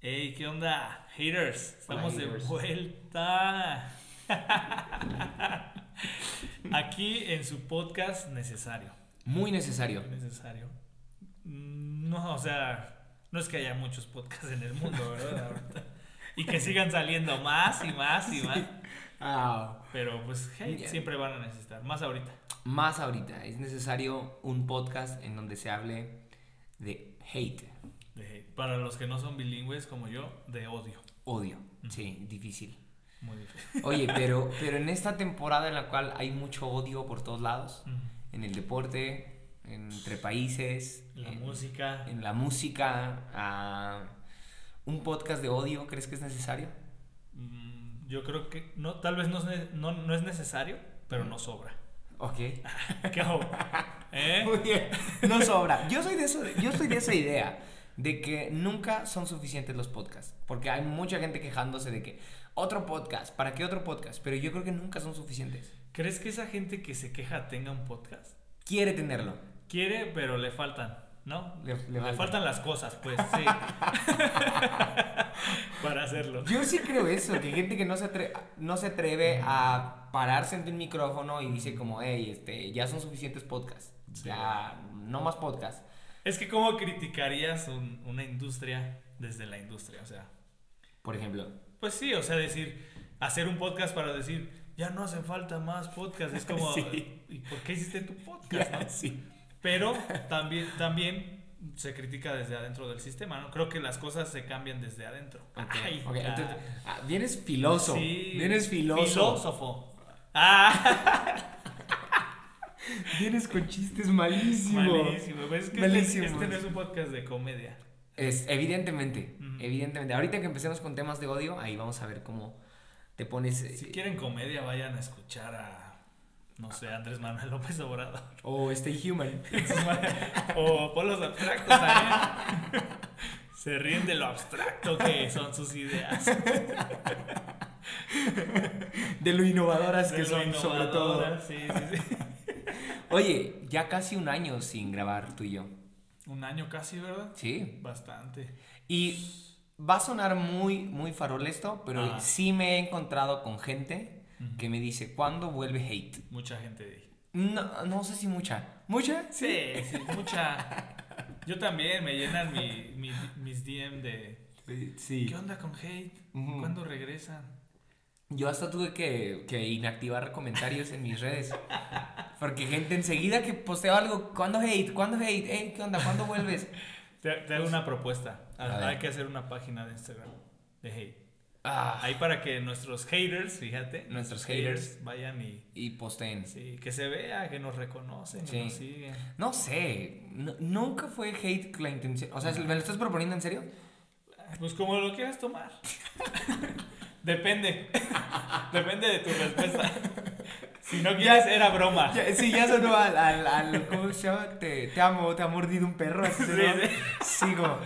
Hey, ¿qué onda? Haters, estamos Hola, de vuelta. Aquí en su podcast necesario. Muy necesario. Necesario. Mm, No, o sea, no es que haya muchos podcasts en el mundo, ¿verdad? Y que sigan saliendo más y más y más. Ah, Pero pues, hey, siempre van a necesitar. Más ahorita. más ahorita, es necesario un podcast en donde se hable de hate, De. Para los que no son bilingües como yo, de odio. odio. Sí, difícil. Muy difícil. Oye, pero, pero en esta temporada en la cual hay mucho odio por todos lados, en el deporte, entre países, La en, música. en la música, ah, un podcast de odio, ¿crees que es necesario? Mm, Yo creo que no, tal vez no es, no, no es necesario, pero no sobra. Ok. ¿Qué hago? ¿Eh? Muy bien. No sobra. Yo soy de eso, yo soy de esa idea de que nunca son suficientes los podcasts, porque hay mucha gente quejándose de que otro podcast, ¿para qué otro podcast? Pero yo creo que nunca son suficientes. ¿Crees que esa gente que se queja tenga un podcast? Quiere tenerlo. Quiere, pero le faltan, ¿no? Le- le Le, faltan. faltan las cosas, pues, sí. Para hacerlo. Yo sí creo eso, que gente que no se, atre- no se atreve a pararse ante un micrófono y dice como, hey, este, ya son suficientes podcasts. Sí. Ya, no más podcasts. Es que ¿cómo criticarías un- una industria desde la industria? O sea, Por ejemplo. pues sí, o sea, decir, hacer un podcast para decir, ya no hacen falta más podcasts. Es como, Sí. ¿y por qué hiciste tu podcast? no? sí. Pero también, también se critica desde adentro del sistema, ¿no? Creo que las cosas se cambian desde adentro. Ay, ok, entonces, ah, vienes filoso. sí, Vienes filoso. Filósofo. Ah, Vienes con chistes malísimos. malísimo. Pues es que este, Malísimos. este no es un podcast de comedia. Es, evidentemente, evidentemente. Ahorita que empecemos con temas de odio, ahí vamos a ver cómo te pones. eh, Si quieren comedia, vayan a escuchar a, no sé, Andrés Manuel López Obrador. O Stay Human. o polos abstractos también. Se ríen de lo abstracto que son sus ideas. De lo innovadoras De que lo son, sobre todo. innovadoras, Sí, sí, sí. Oye, ya casi un año sin grabar tú y yo. Un año casi, ¿verdad? Sí. Bastante. Y va a sonar muy, muy farol esto, pero sí me he encontrado con gente que me dice, ¿cuándo vuelve hate? Mucha gente de. No, no sé si mucha. ¿Mucha? Sí, sí, mucha. Yo también me llenan mi, mi- mis DM de. Sí. ¿Qué onda con hate? ¿Cuándo regresan? Yo hasta tuve que, que inactivar comentarios en mis redes. Porque gente enseguida que posteo algo, ¿cuándo hate? ¿Cuándo hate? Ey, ¿Qué onda? ¿Cuándo vuelves? Te, te hago una propuesta. A. Hay que hacer una página de Instagram de hate. Ah, Ahí para que nuestros haters, fíjate. Nuestros haters. vayan y. y posteen. Sí, que se vea, que nos reconocen, que Sí. nos siguen. No sé, no- nunca fue hate la intención. O sea, ¿me lo estás proponiendo en serio? Pues como lo quieras tomar. Depende. Depende de tu respuesta. Si no quieres, era broma. Ya, sí, ya sonó al, al, al- ¿cómo se llama? Te, te amo, te ha mordido un perro. Así Sí, sí. Sigo.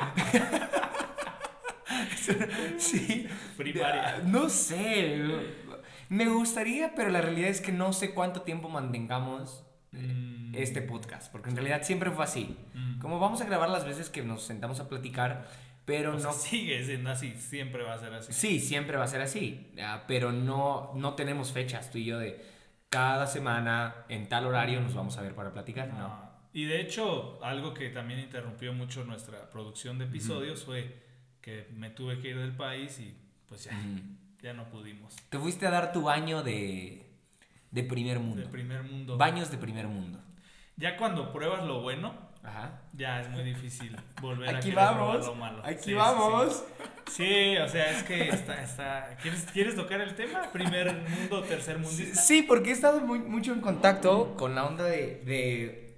sí. Primaria. No sé. Me gustaría, pero la realidad es que no sé cuánto tiempo mantengamos Mm. este podcast, porque en realidad siempre fue así. Mm. Como vamos a grabar las veces que nos sentamos a platicar, pero O sea, no... sigue siendo así, siempre va a ser así. Sí, siempre va a ser así, ah, pero no, no tenemos fechas tú y yo de cada semana en tal horario nos vamos a ver para platicar, no. No. Y de hecho, algo que también interrumpió mucho nuestra producción de episodios fue que me tuve que ir del país y pues ya, ya no pudimos. Te fuiste a dar tu baño de, de primer mundo. De primer mundo. Baños de primer mundo. Ya cuando pruebas lo bueno, Ajá. ya es muy difícil volver a Aquí probar vamos. lo malo. Aquí Sí, vamos. Sí. Sí, o sea, es que está, está... ¿Quieres, ¿Quieres tocar el tema? Primer mundo, tercer Sí, mundista. sí, porque he estado muy- mucho en contacto con la onda de, de,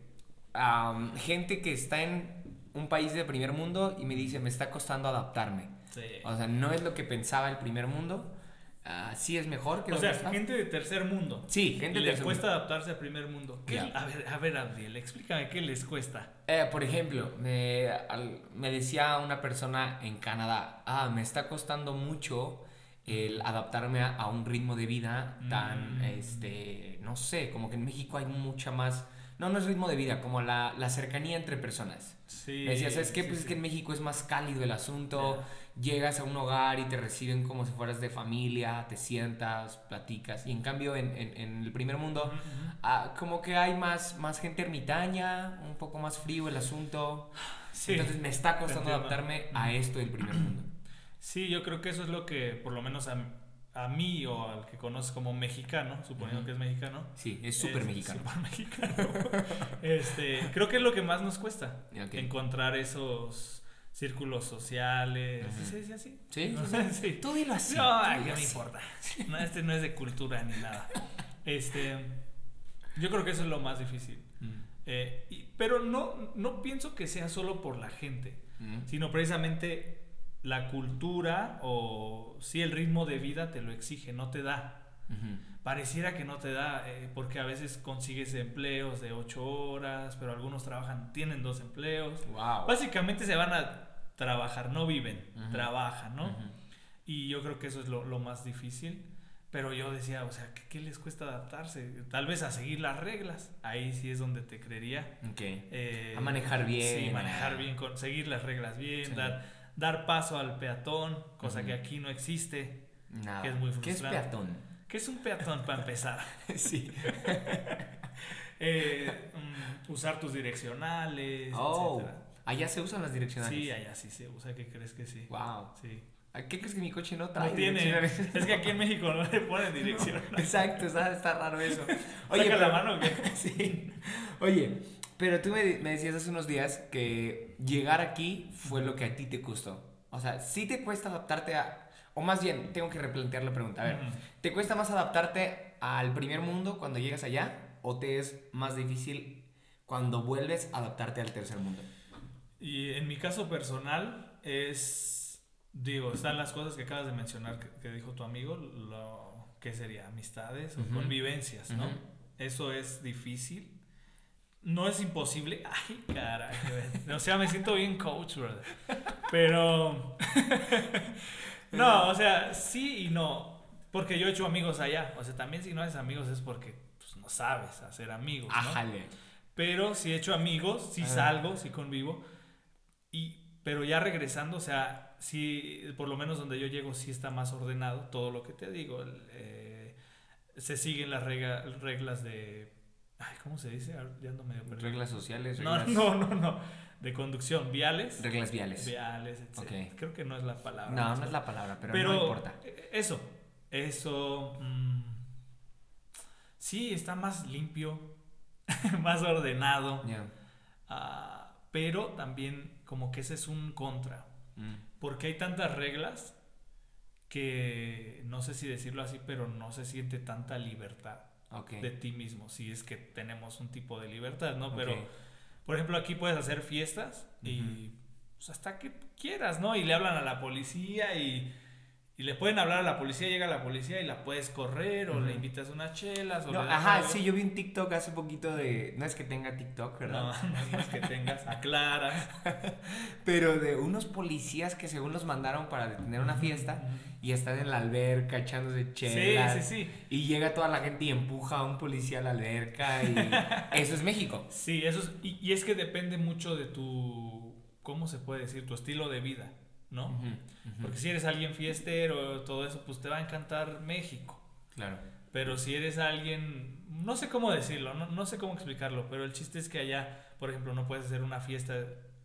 gente que está en un país de primer mundo y me dice, me está costando adaptarme. Sí. O sea, no es lo que pensaba el primer mundo. Ah, sí es mejor que O sea, está. gente de tercer mundo. Sí, gente de tercer cuesta adaptarse al primer mundo. ¿Qué- Ya. A ver, a ver, Abdiel, explícame qué les cuesta. Eh, por ejemplo, me, al- me decía una persona en Canadá, ah, me está costando mucho el adaptarme a, a un ritmo de vida tan, Mm. este, no sé, como que en México hay mucha más No, no es ritmo de vida, como la, la cercanía entre personas. Sí. Me decía, ¿sabes qué? sí, Pues es sí. que en México es más cálido el asunto. Llegas a un hogar y te reciben como si fueras de familia, te sientas, platicas. Y en cambio, en, en- en el primer mundo, ujú. ah, como que hay más, más gente ermitaña, un poco más frío el asunto. Sí. Entonces me está costando adaptarme a esto del primer mundo. Sí, yo creo que eso es lo que, por lo menos a, a mí o al que conoces como mexicano, suponiendo Ujú. que es mexicano. Sí, es súper mexicano. súper mexicano. este, creo que es lo que más nos cuesta. Ok. Encontrar esos círculos sociales. ¿Sí se dice así? Sí, ¿No? sí, sí. Sí. Tú dilo así. No, ay, ¿qué me importa? No, este no es de cultura ni nada. Este, yo creo que eso es lo más difícil. Mm. Eh, y- pero no, no pienso que sea solo por la gente, Mm. sino precisamente la cultura o sí el ritmo de vida te lo exige, no te da. Pareciera que no te da, eh, porque a veces consigues empleos de 8 horas, pero algunos trabajan, tienen dos empleos. Wow. Básicamente se van a trabajar, no viven, trabajan, ¿no? Y yo creo que eso es lo, lo más difícil. Pero yo decía, o sea, ¿qué, qué les cuesta adaptarse? Tal vez a seguir las reglas. Ahí sí es donde te creería. Ok. Eh, A manejar bien, Sí, manejar bien, con, seguir las reglas bien, Sí. dar, dar paso al peatón, cosa que aquí no existe. Nada. que es muy ¿Qué es peatón? ¿Qué es un peatón para empezar? sí. Eh, mm, usar tus direccionales, Oh. etcétera. Allá se usan las direccionales. Sí, allá sí se usa. ¿Qué crees que sí? Wow. Sí. ¿Qué crees que mi coche no trae? No tiene. Es que aquí en México no le ponen dirección. Exacto, está, está raro eso. Oye, la pero- mano o qué? sí. Oye, pero tú me, me decías hace unos días que llegar aquí fue lo que a ti te costó. O sea, sí te cuesta adaptarte a... O más bien, tengo que replantear la pregunta. A ver. ¿te cuesta más adaptarte al primer mundo cuando llegas allá? ¿O te es más difícil cuando vuelves a adaptarte al tercer mundo? Y en mi caso personal es, digo, están las cosas que acabas de mencionar que, que dijo tu amigo, lo que sería amistades o Ujú. convivencias, ¿no? Eso es difícil. No es imposible. Ay, caray. O sea, me siento bien coach, brother. Pero... no, o sea, sí y no. Porque yo he hecho amigos allá. O sea, también si no haces amigos es porque pues, no sabes hacer amigos, ¿no? Ájale. Pero sí he hecho amigos, Ah. salgo, sí convivo. Y, pero ya regresando, o sea, sí, por lo menos donde yo llego, sí está más ordenado todo lo que te digo. eh, se siguen las reglas de. Ay, ¿cómo se dice? Ya ando medio perdido. Reglas sociales, No, reglas, no, no, no. De conducción, viales. reglas viales. Viales, etc. Creo que no es la palabra. No, no es la palabra, pero, Pero no importa. eso, eso. mm, sí, está más limpio, más ordenado. Ah, pero también, como que ese es un contra. Mm. Porque hay tantas reglas que no sé si decirlo así, pero no se siente tanta libertad de ti mismo. Si es que tenemos un tipo de libertad, ¿no? ok. Pero, por ejemplo, aquí puedes hacer fiestas y pues, hasta que quieras, ¿no? Y le hablan a la policía y, y le pueden hablar a la policía, llega la policía y la puedes correr o le invitas unas chelas o No, le ajá, algo. sí, yo vi un TikTok hace poquito de. No es que tenga TikTok, No, ¿verdad? no es que tengas, aclara. Pero de unos policías que según los mandaron para detener una fiesta y están en la alberca echándose chelas. Sí, sí, sí. Y llega toda la gente y empuja a un policía a la alberca y. Eso es México. Sí, eso es, y, y es que depende mucho de tu, ¿cómo se puede decir? Tu estilo de vida, ¿no? Porque si eres alguien fiestero, todo eso, pues te va a encantar México. Claro. Pero si eres alguien, no sé cómo decirlo, no, no sé cómo explicarlo, pero el chiste es que allá, por ejemplo, no puedes hacer una fiesta,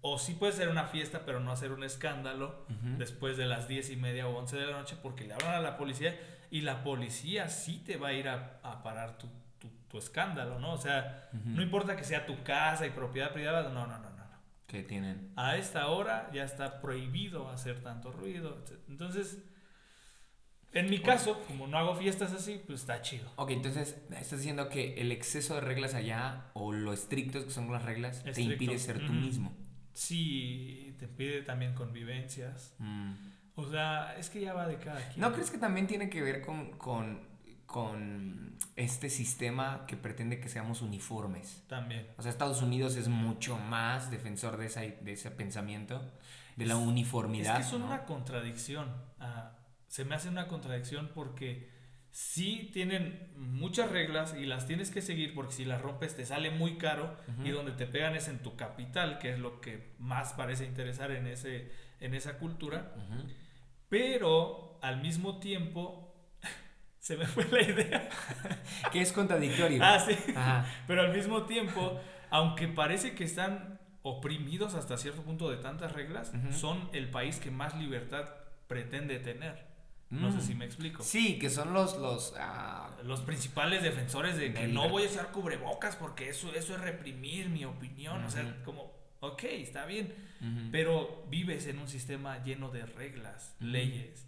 o sí puedes hacer una fiesta, pero no hacer un escándalo después de las 10 y media o 11 de la noche, porque le hablan a la policía y la policía sí te va a ir a, a parar tu, tu, tu escándalo, ¿no? O sea, no importa que sea tu casa y propiedad privada, no, no. no. Que tienen. A esta hora ya está prohibido hacer tanto ruido. etc. Entonces, en mi caso, como no hago fiestas así, pues está chido. Ok, entonces estás diciendo que el exceso de reglas allá o lo estrictos que son las reglas te impide ser tú mismo. Sí, te pide también convivencias. Mm. O sea, es que ya va de cada quien. ¿No crees que también tiene que ver con, con, con este sistema que pretende que seamos uniformes? También. O sea, Estados Unidos es mucho más defensor de, esa, de ese pensamiento, de la uniformidad. Es que son ¿no? una contradicción. Ah, se me hace una contradicción porque sí tienen muchas reglas y las tienes que seguir porque si las rompes te sale muy caro y donde te pegan es en tu capital, que es lo que más parece interesar en, ese, en esa cultura. Pero al mismo tiempo, se me fue la idea. Que es contradictorio. Ah, sí. Ajá. Pero al mismo tiempo, aunque parece que están oprimidos hasta cierto punto de tantas reglas, Ujú. son el país que más libertad pretende tener. No sé Mm. si me explico. Sí, que son los, los, ah, Los principales defensores de que no voy a usar cubrebocas porque eso, eso es reprimir mi opinión. O sea, como, ok, está bien. ujú, Pero vives en un sistema lleno de reglas, leyes.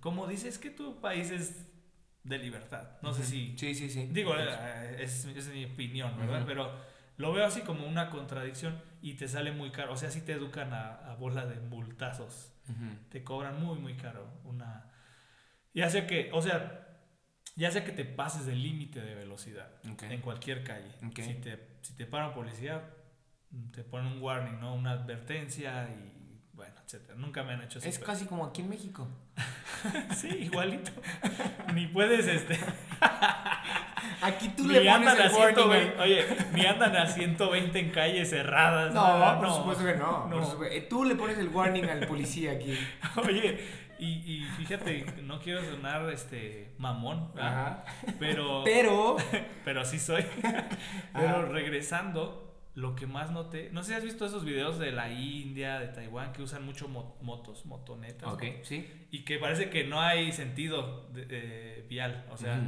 Como dices que tu país es de libertad. No sé si Sí, sí, sí. Digo, eh, es, es mi opinión, ¿verdad? Pero lo veo así como una contradicción y te sale muy caro. O sea, si te educan a, a bola de multazos. Te cobran muy, muy caro. Una... Ya sea que, o sea, ya sea que te pases del límite de velocidad Ok. en cualquier calle. Si, te, si te para un policía, te ponen un warning, ¿no? Una advertencia y bueno, etcétera. Nunca me han hecho eso. Es casi como aquí en México. Sí, igualito. Ni puedes, este... Aquí tú Ni le pones el a warning. 120, al- oye, ni andan a 120 en calles cerradas. No, por supuesto que no. no. supuesto. Tú le pones el warning al policía aquí. Oye, y, y fíjate, no quiero sonar este mamón. Ajá. pero, Pero. pero sí soy. Pero regresando, lo que más noté, no sé si has visto esos videos de la India, de Taiwán, que usan mucho mo- motos, motonetas. Ok, ¿no? sí. Y que parece que no hay sentido de- eh, vial, o sea,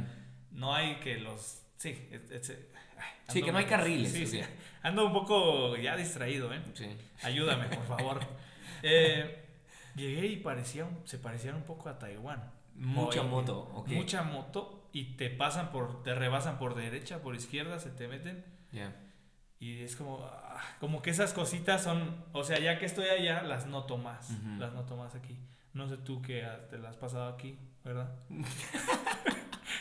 no hay que los... Sí, es- es- ay, Sí, que no hay carriles, Sí, sí. Ando un poco ya distraído, ¿eh? Sí. Ayúdame, por favor. Eh, llegué y parecía, se parecían un poco a Taiwán. Mucha moto, ok. Mucha moto y te pasan por, te rebasan por derecha, por izquierda, se te meten Ya. Y es como, ah, como que esas cositas son, o sea, ya que estoy allá, las noto más, las noto más aquí. No sé tú que ah, te las has pasado aquí, ¿verdad?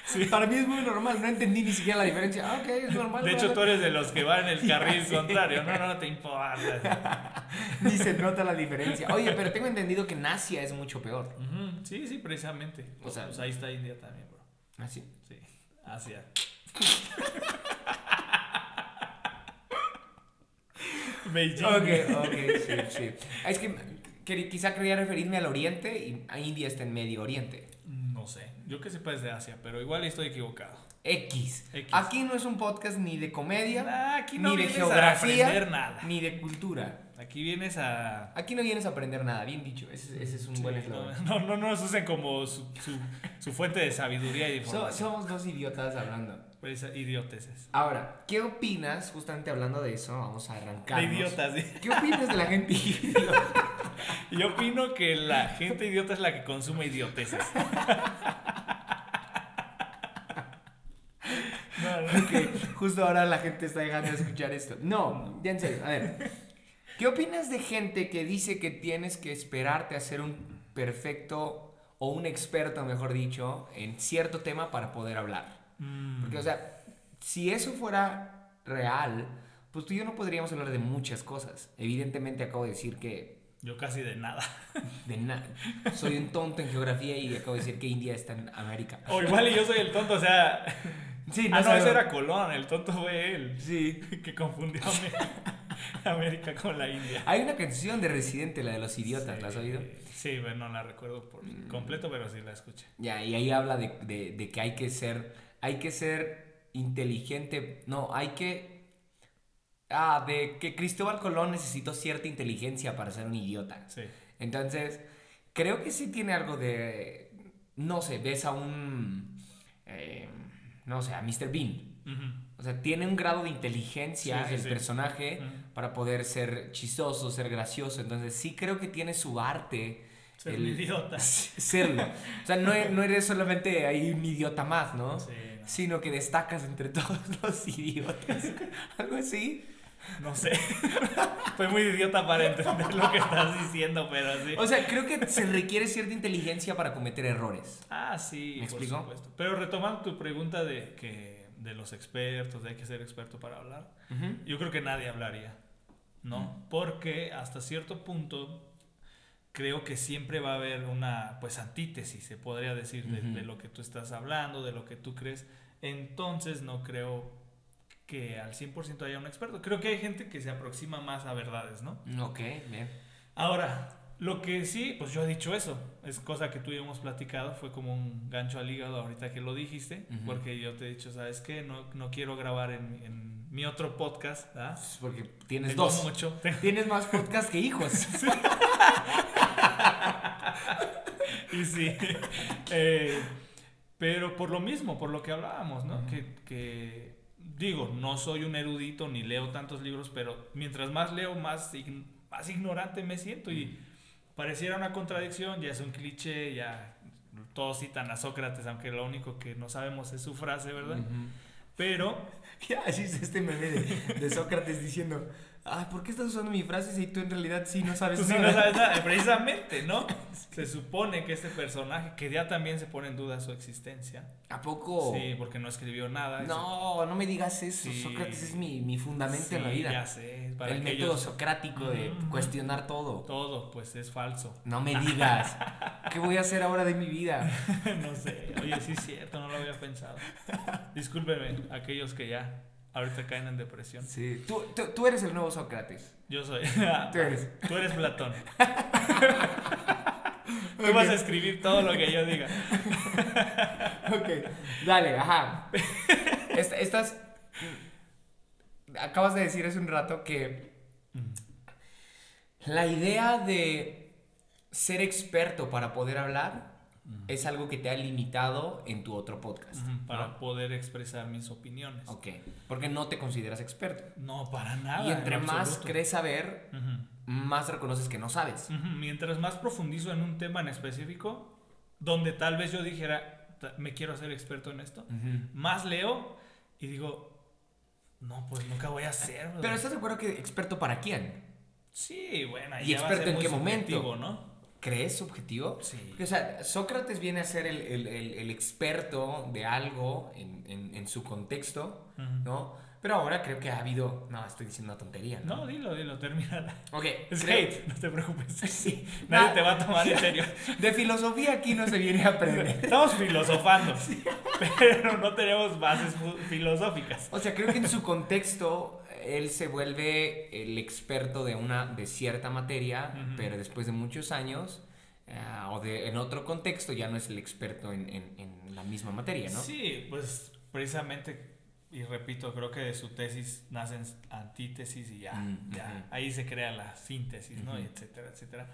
Sí. Para mí es muy normal, no entendí ni siquiera la diferencia. Ah, ok, es normal. De hecho, tú eres de los que van en el carril contrario, no, no te importa. Ni se nota la diferencia. Oye, pero tengo entendido que en Asia es mucho peor. Sí, sí, precisamente. O sea- pues ahí está India también, bro. ¿Ah, sí? Sí, Asia. Beijing. Ok, ok, sí, sí. Es que quer- quizá quería referirme al Oriente y a India está en Medio Oriente. No sé, yo que sepa es de Asia, pero igual estoy equivocado. X. X. Aquí no es un podcast ni de comedia, aquí no ni de geografía, nada. ni de cultura. Aquí vienes a... Aquí no vienes a aprender nada, bien dicho. Ese, ese es un Sí, buen no, eslogan. no, no nos usen como su, su, su fuente de sabiduría y de So- información. somos dos idiotas hablando. Pues, idioteces. Ahora, ¿qué opinas? Justamente hablando de eso, vamos a arrancar. De idiotas, sí. ¿Qué opinas de la gente idiota? Yo opino que la gente idiota es la que consume idioteces. No, no. que justo ahora la gente está dejando de escuchar esto. No, ya en serio, a ver. ¿Qué opinas de gente que dice que tienes que esperarte a ser un perfecto o un experto, mejor dicho, en cierto tema para poder hablar? Mm. Porque, o sea, si eso fuera real, pues tú y yo no podríamos hablar de muchas cosas. Evidentemente acabo de decir que Yo casi de nada. de na- soy un tonto en geografía y acabo de decir que India está en América. O igual y yo soy el tonto, o sea... Sí, ah, no, ese era Colón, el tonto fue él. Sí. Que confundió a Amé- América con la India. Hay una canción de Residente, la de los idiotas, ¿la has oído? Sí, bueno, no la recuerdo por Mm. completo, pero sí la escuché. Ya, y ahí habla de, de- de que hay que ser, hay que ser inteligente, no, hay que, ah, de que Cristóbal Colón necesitó cierta inteligencia para ser un idiota. Sí. Entonces, creo que sí tiene algo de, no sé, ves a un, eh, no sé, a Mr. Bean. O sea, tiene un grado de inteligencia Sí, sí, el sí. personaje para poder ser chistoso, ser gracioso. Entonces, sí creo que tiene su arte. Ser el- un idiota. serlo. O sea, no, e- no eres solamente ahí un idiota más, ¿no? Sí. Sino que destacas entre todos los idiotas. Algo así. No sé. Fue muy idiota para entender lo que estás diciendo, pero sí. O sea, creo que se requiere cierta inteligencia para cometer errores. Ah, sí, ¿Me por explico? supuesto. Pero retomando tu pregunta de que de los expertos, de hay que ser experto para hablar, yo creo que nadie hablaría, ¿no? Porque hasta cierto punto creo que siempre va a haber una, pues, antítesis, se podría decir, de, lo que tú estás hablando, de lo que tú crees. Entonces, no creo que al 100% haya un experto. Creo que hay gente que se aproxima más a verdades, ¿no? Ok, bien. Ahora, lo que sí, pues yo he dicho eso, es cosa que tú y yo hemos platicado, fue como un gancho al hígado ahorita que lo dijiste, porque yo te he dicho, ¿sabes qué? No, no quiero grabar en, en mi otro podcast, ¿verdad? Porque tienes Tengo dos. mucho. Tienes más podcast que hijos. y sí. Eh, pero por lo mismo, por lo que hablábamos, ¿no? Que, que, digo, no soy un erudito ni leo tantos libros, pero mientras más leo, más, ign- más ignorante me siento y pareciera una contradicción, ya es un cliché, ya todos citan a Sócrates, aunque lo único que no sabemos es su frase, ¿verdad? Pero, Así es este meme de Sócrates diciendo, ay, ¿por qué estás usando mi frase si tú en realidad sí no sabes tú sí nada?" no sabes nada, precisamente, ¿no? Se supone que este personaje, que ya también se pone en duda su existencia, ¿A poco? sí, porque no escribió nada. No, no me digas eso. Sí. Sócrates es mi, mi fundamento Sí, en la vida. Ya sé, para El método ellos- socrático de Ujú. cuestionar todo. todo, pues es falso. No me digas. ¿Qué voy a hacer ahora de mi vida? no sé, oye, sí es cierto, no lo había pensado. Discúlpenme, aquellos que ya ahorita caen en depresión. Sí. Tú, tú, tú eres el nuevo Sócrates. Yo soy. Tú eres. Tú eres Platón. Tú vas a escribir todo lo que yo diga. Ok. Dale, ajá. Est- Estás. Acabas de decir hace un rato que la idea de ser experto para poder hablar es algo que te ha limitado en tu otro podcast. Ujú, Para ¿no? poder expresar mis opiniones. Ok. Porque no te consideras experto. No, para nada. y entre en más absoluto. crees saber, Ujú. más reconoces que no sabes. Mientras más profundizo en un tema en específico, donde tal vez yo dijera, "Ta- me quiero hacer experto en esto, más leo y digo, no, pues nunca voy a ser. ¿verdad?". Pero ¿estás de acuerdo que experto para quién? Sí, bueno, ¿Y experto en qué momento? ¿no? ¿Crees subjetivo? Sí. Porque, o sea, Sócrates viene a ser el, el- el- el experto de algo en, en- en su contexto. ¿no? Pero ahora creo que ha habido... No, estoy diciendo una tontería, ¿no? No, dilo, dilo, termina. Ok. Es creo- hate, no te preocupes. Sí. Nadie Ah, te va a tomar en serio. De filosofía aquí no se viene a aprender. Estamos filosofando, pero no tenemos bases filosóficas. O sea, creo que en su contexto él se vuelve el experto de una de cierta materia, pero después de muchos años ah, o de en otro contexto ya no es el experto en, en- en la misma materia, ¿no? Sí, pues precisamente, y repito, creo que de su tesis nacen antítesis y ya, Mm, ya ahí se crea la síntesis, ¿no? Y etcétera, etcétera.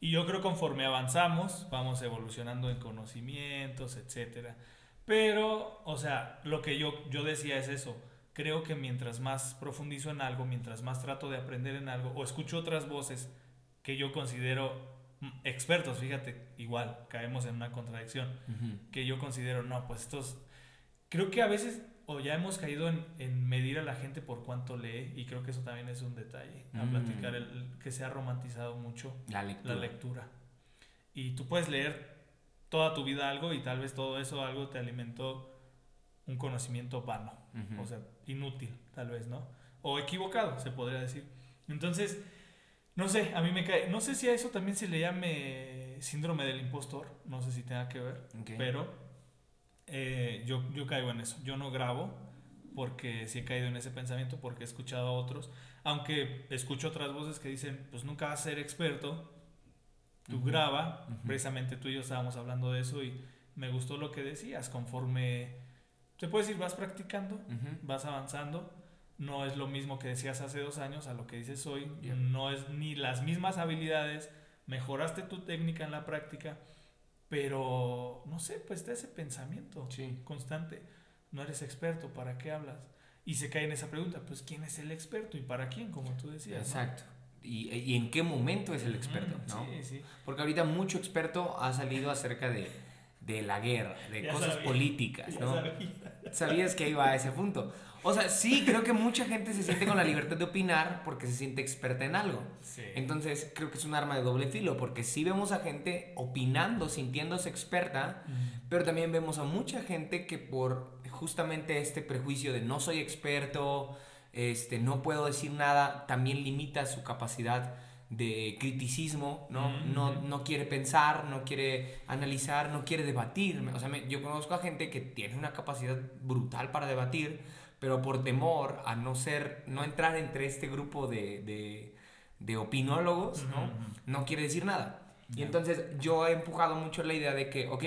Y yo creo conforme avanzamos, vamos evolucionando en conocimientos, etcétera. Pero, o sea, lo que yo, yo decía es eso. Creo que mientras más profundizo en algo, mientras más trato de aprender en algo, o escucho otras voces que yo considero mm, expertos, fíjate, igual, caemos en una contradicción que yo considero, no, pues estos, creo que a veces, o ya hemos caído en, en medir a la gente por cuánto lee, y creo que eso también es un detalle, a Mm. platicar, el, el que se ha romantizado mucho La lectura. la lectura. Y tú puedes leer toda tu vida algo y tal vez todo eso algo te alimentó un conocimiento vano, o sea, inútil, tal vez, ¿no? O equivocado, se podría decir. Entonces, no sé, a mí me cae, no sé si a eso también se le llame síndrome del impostor, no sé si tenga que ver. Pero eh, yo, yo caigo en eso. Yo no grabo porque sí he caído en ese pensamiento, porque he escuchado a otros. Aunque escucho otras voces que dicen, pues nunca vas a ser experto. Tú Ujú. graba. Ujú. Precisamente tú y yo estábamos hablando de eso y me gustó lo que decías. Conforme, te puedes ir, vas practicando, vas avanzando. No es lo mismo que decías hace dos años a lo que dices hoy. Yeah. No es ni las mismas habilidades. Mejoraste tu técnica en la práctica. Pero, no sé, pues está ese pensamiento Sí. constante. No eres experto, ¿para qué hablas? Y se cae en esa pregunta, pues ¿quién es el experto y para quién? Como tú decías. ¿no? Exacto. ¿Y, y en qué momento es el experto? Mm, ¿no? Sí, sí. Porque ahorita mucho experto ha salido acerca de, de la guerra, de Ya cosas sabía, políticas, ¿no? sabía. Sabías que iba a ese punto. O sea, sí, creo que mucha gente se siente con la libertad de opinar porque se siente experta en algo. Sí. Entonces, creo que es un arma de doble filo, porque sí vemos a gente opinando, sintiéndose experta, Mm, pero también vemos a mucha gente que por justamente este prejuicio de no soy experto, este, no puedo decir nada, también limita su capacidad de criticismo, ¿no? Mm, no, ujú. no quiere pensar, no quiere analizar, no quiere debatir. O sea, me- yo conozco a gente que tiene una capacidad brutal para debatir, pero por temor a no ser, no entrar entre este grupo de, de, de opinólogos, ¿no? Ujú, ujú. No quiere decir nada. Y Ya. entonces yo he empujado mucho la idea de que, ok,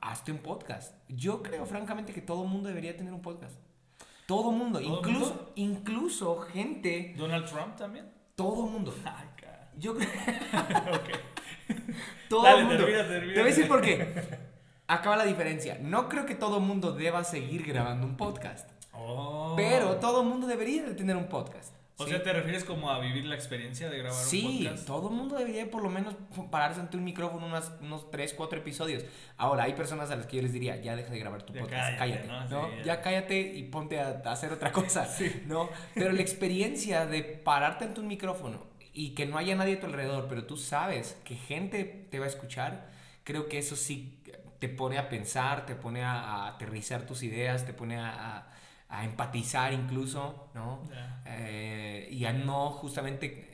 hazte un podcast. Yo creo francamente que todo mundo debería tener un podcast. Todo mundo, ¿Todo incluso, mundo? incluso gente, ¿Donald Trump también? todo mundo. Yo creo todo Dale, mundo. termina, Te voy a decir por qué. Acaba la diferencia. No creo que todo mundo deba seguir grabando un podcast, Oh. pero todo mundo debería de tener un podcast. O ¿sí? sea, ¿te refieres como a vivir la experiencia de grabar Sí, un podcast? todo el mundo debería por lo menos pararse ante un micrófono unas, unos 3, 4 episodios. Ahora, hay personas a las que yo les diría, ya deja de grabar tu Ya podcast, cállate, cállate, ¿no? ¿no? Sí, ya. ya. cállate y ponte a, a hacer otra cosa, ¿no? Pero la experiencia de pararte ante un micrófono y que no haya nadie a tu alrededor, pero tú sabes que gente te va a escuchar, creo que eso sí te pone a pensar, te pone a, a aterrizar tus ideas, te pone a, a- a empatizar incluso, ¿no? Ya. Eh, y a no justamente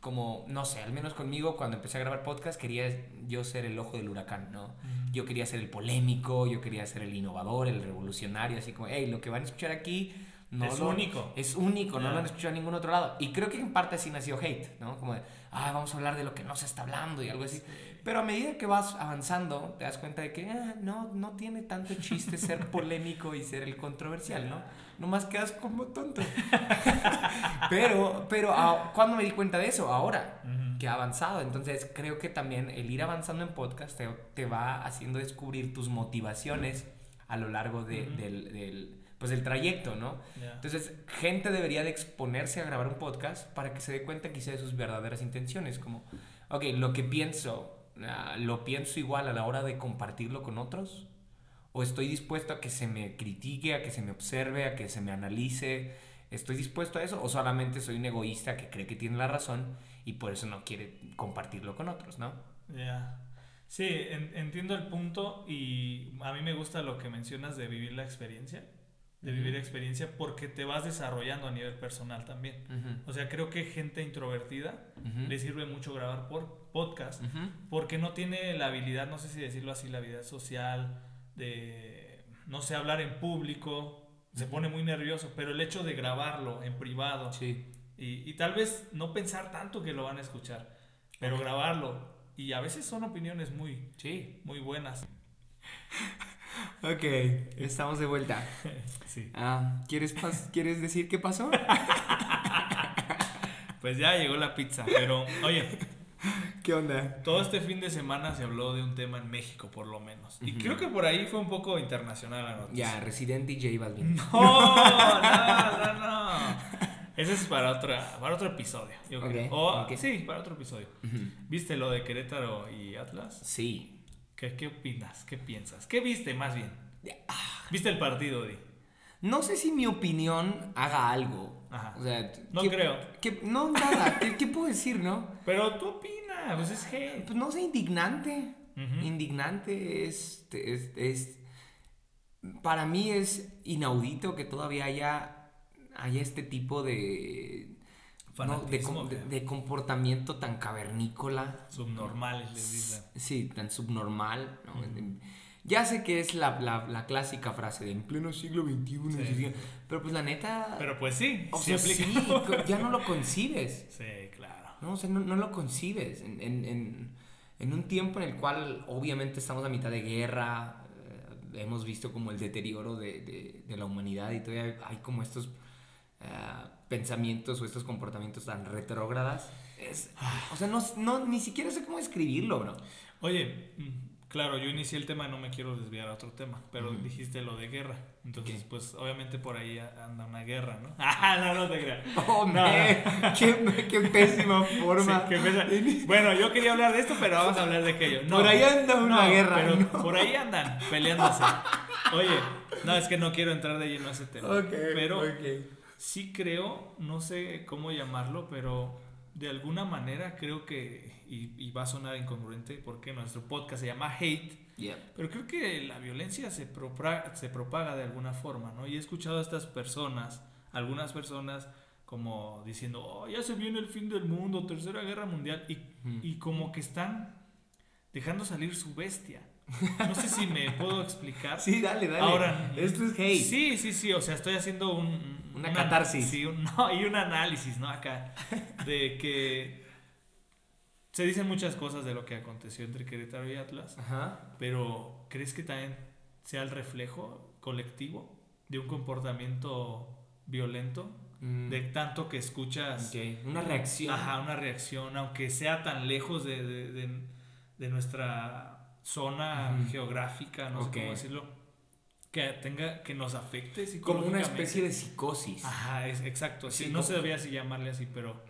como, no sé, al menos conmigo cuando empecé a grabar podcast quería yo ser el ojo del huracán, ¿no? Ujú. Yo quería ser el polémico, yo quería ser el innovador, el revolucionario, así como, hey, lo que van a escuchar aquí no Es lo- único. Es único, no lo han escuchado en ningún otro lado. Y creo que en parte así nació Hate, ¿no? Como de, ah, vamos a hablar de lo que no se está hablando y algo así. Pero a medida que vas avanzando, te das cuenta de que ah, no, no tiene tanto chiste ser polémico y ser el controversial, ¿no? Nomás quedas como tonto. pero, pero ah, ¿cuándo me di cuenta de eso? Ahora que ha avanzado. Entonces creo que también el ir avanzando en podcast te, te va haciendo descubrir tus motivaciones a lo largo de- del, pues, del trayecto, ¿no? Entonces, gente debería de exponerse a grabar un podcast para que se dé cuenta quizá de sus verdaderas intenciones, como, ok, lo que pienso, ah, ¿lo pienso igual a la hora de compartirlo con otros? ¿O estoy dispuesto a que se me critique, a que se me observe, a que se me analice? ¿Estoy dispuesto a eso? ¿O solamente soy un egoísta que cree que tiene la razón y por eso no quiere compartirlo con otros, ¿no? Ya. Sí, en- entiendo el punto y a mí me gusta lo que mencionas de vivir la experiencia, de vivir experiencia porque te vas desarrollando a nivel personal también. O sea, creo que gente introvertida ujú, le sirve mucho grabar por podcast porque no tiene la habilidad, no sé si decirlo así, la habilidad social de, no sé, hablar en público, se pone muy nervioso, pero el hecho de grabarlo en privado Sí. y, y tal vez no pensar tanto que lo van a escuchar, pero grabarlo. Y a veces son opiniones muy, Sí. muy buenas. Ok, estamos de vuelta. Sí. Ah, ¿quieres, pas- ¿Quieres decir qué pasó? Pues ya llegó la pizza, pero oye, ¿Qué onda? todo este fin de semana se habló de un tema en México, por lo menos. Y creo que por ahí fue un poco internacional la noticia. Ya, Residente y J Balvin. No, no, no, no. Ese es para, otra, para otro episodio. yo creo. Ok, O, ok. Sí, para otro episodio. ¿Viste lo de Querétaro y Atlas? Sí. ¿Qué, qué opinas? ¿Qué piensas? ¿Qué viste más bien? ¿Viste el partido, Di? No sé si mi opinión haga algo. Ajá. O sea, No ¿qué- creo. qué- no, nada. ¿Qué, qué puedo decir, no? Pero tú opinas, pues es hate. Pues no sé, indignante. Indignante es, es, es- Para mí es inaudito que todavía haya, haya este tipo de. ¿No? de, com- de- comportamiento tan cavernícola. Subnormales, les dicen. Sí, tan subnormal. ¿no? Ujú. Ya sé que es la, la, la clásica frase de en pleno siglo XXI. Sí. Pero pues la neta. Pero pues sí, o sea, sí, ya no lo concibes. Sí, claro. ¿no? O sea, no, no lo concibes. En, en, en, en un tiempo en el cual obviamente estamos a mitad de guerra, eh, hemos visto como el deterioro de, de, de la humanidad y todavía hay como estos eh, pensamientos o estos comportamientos tan retrógradas. Es, o sea, no, no, ni siquiera sé cómo escribirlo, bro. Oye, mm, claro, yo inicié el tema, no me quiero desviar a otro tema, pero Ujú. dijiste lo de guerra. Entonces, Ok. pues obviamente por ahí anda una guerra, ¿no? Ah, no, no te creas. Oh, No. qué, qué pésima forma. Sí, empieza- Bueno, yo quería hablar de esto, pero vamos a hablar de aquello. No, Por ahí anda una no, guerra, Pero ¿no? por ahí andan peleándose. Oye, no, es que no quiero entrar de lleno a ese tema. Pero ok. Sí creo, no sé cómo llamarlo, pero de alguna manera creo que, y, y va a sonar incongruente porque nuestro podcast se llama Hate, Yep. pero creo que la violencia se, propra- se propaga de alguna forma, ¿no? Y he escuchado a estas personas, algunas personas, como diciendo, oh, ya se viene el fin del mundo, tercera guerra mundial, y, y como que están dejando salir su bestia. No sé si me puedo explicar. Sí, dale, dale. Ahora, Esto es hate. Sí, sí, sí, o sea, estoy haciendo un... un- Una un- catarsis. Sí, un- no, y un análisis, ¿no? Acá, de que se dicen muchas cosas de lo que aconteció entre Querétaro y Atlas, Ajá. pero ¿crees que también sea el reflejo colectivo de un comportamiento violento? Mm, De tanto que escuchas... Una reacción. Ajá, una reacción, aunque sea tan lejos de, de- de- de nuestra zona geográfica, no sé cómo decirlo, que tenga, que nos afecte Como una especie de psicosis. Ajá, es, exacto. Sí, Sí, no se debía así llamarle así, pero...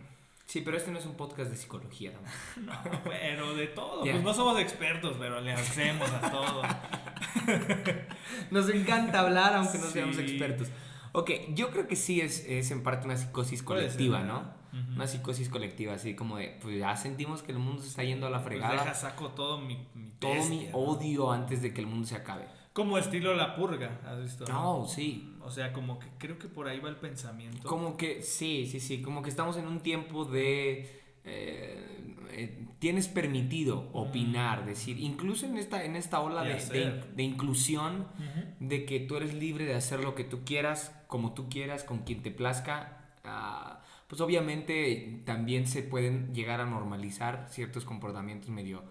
Sí, pero este no es un podcast de psicología. ¿no? No, pero de todo. Pues no somos expertos, pero le hacemos a todo. Nos encanta hablar aunque no Sí. seamos expertos. Ok, yo creo que sí es, es en parte una psicosis ser, colectiva, ¿no? Una psicosis colectiva, así como de, pues ya sentimos que el mundo se está yendo a la Pues fregada. deja saco todo mi, mi todo mi odio antes de que el mundo se acabe. Como estilo La Purga, ¿has visto? No, sí. O sea, como que creo que por ahí va el pensamiento. Como que, sí, sí, sí, como que estamos en un tiempo de... eh, eh, tienes permitido opinar, decir, incluso en esta, en esta ola de, de, inclusión, de que tú eres libre de hacer lo que tú quieras, como tú quieras, con quien te plazca, ah, pues obviamente también se pueden llegar a normalizar ciertos comportamientos medio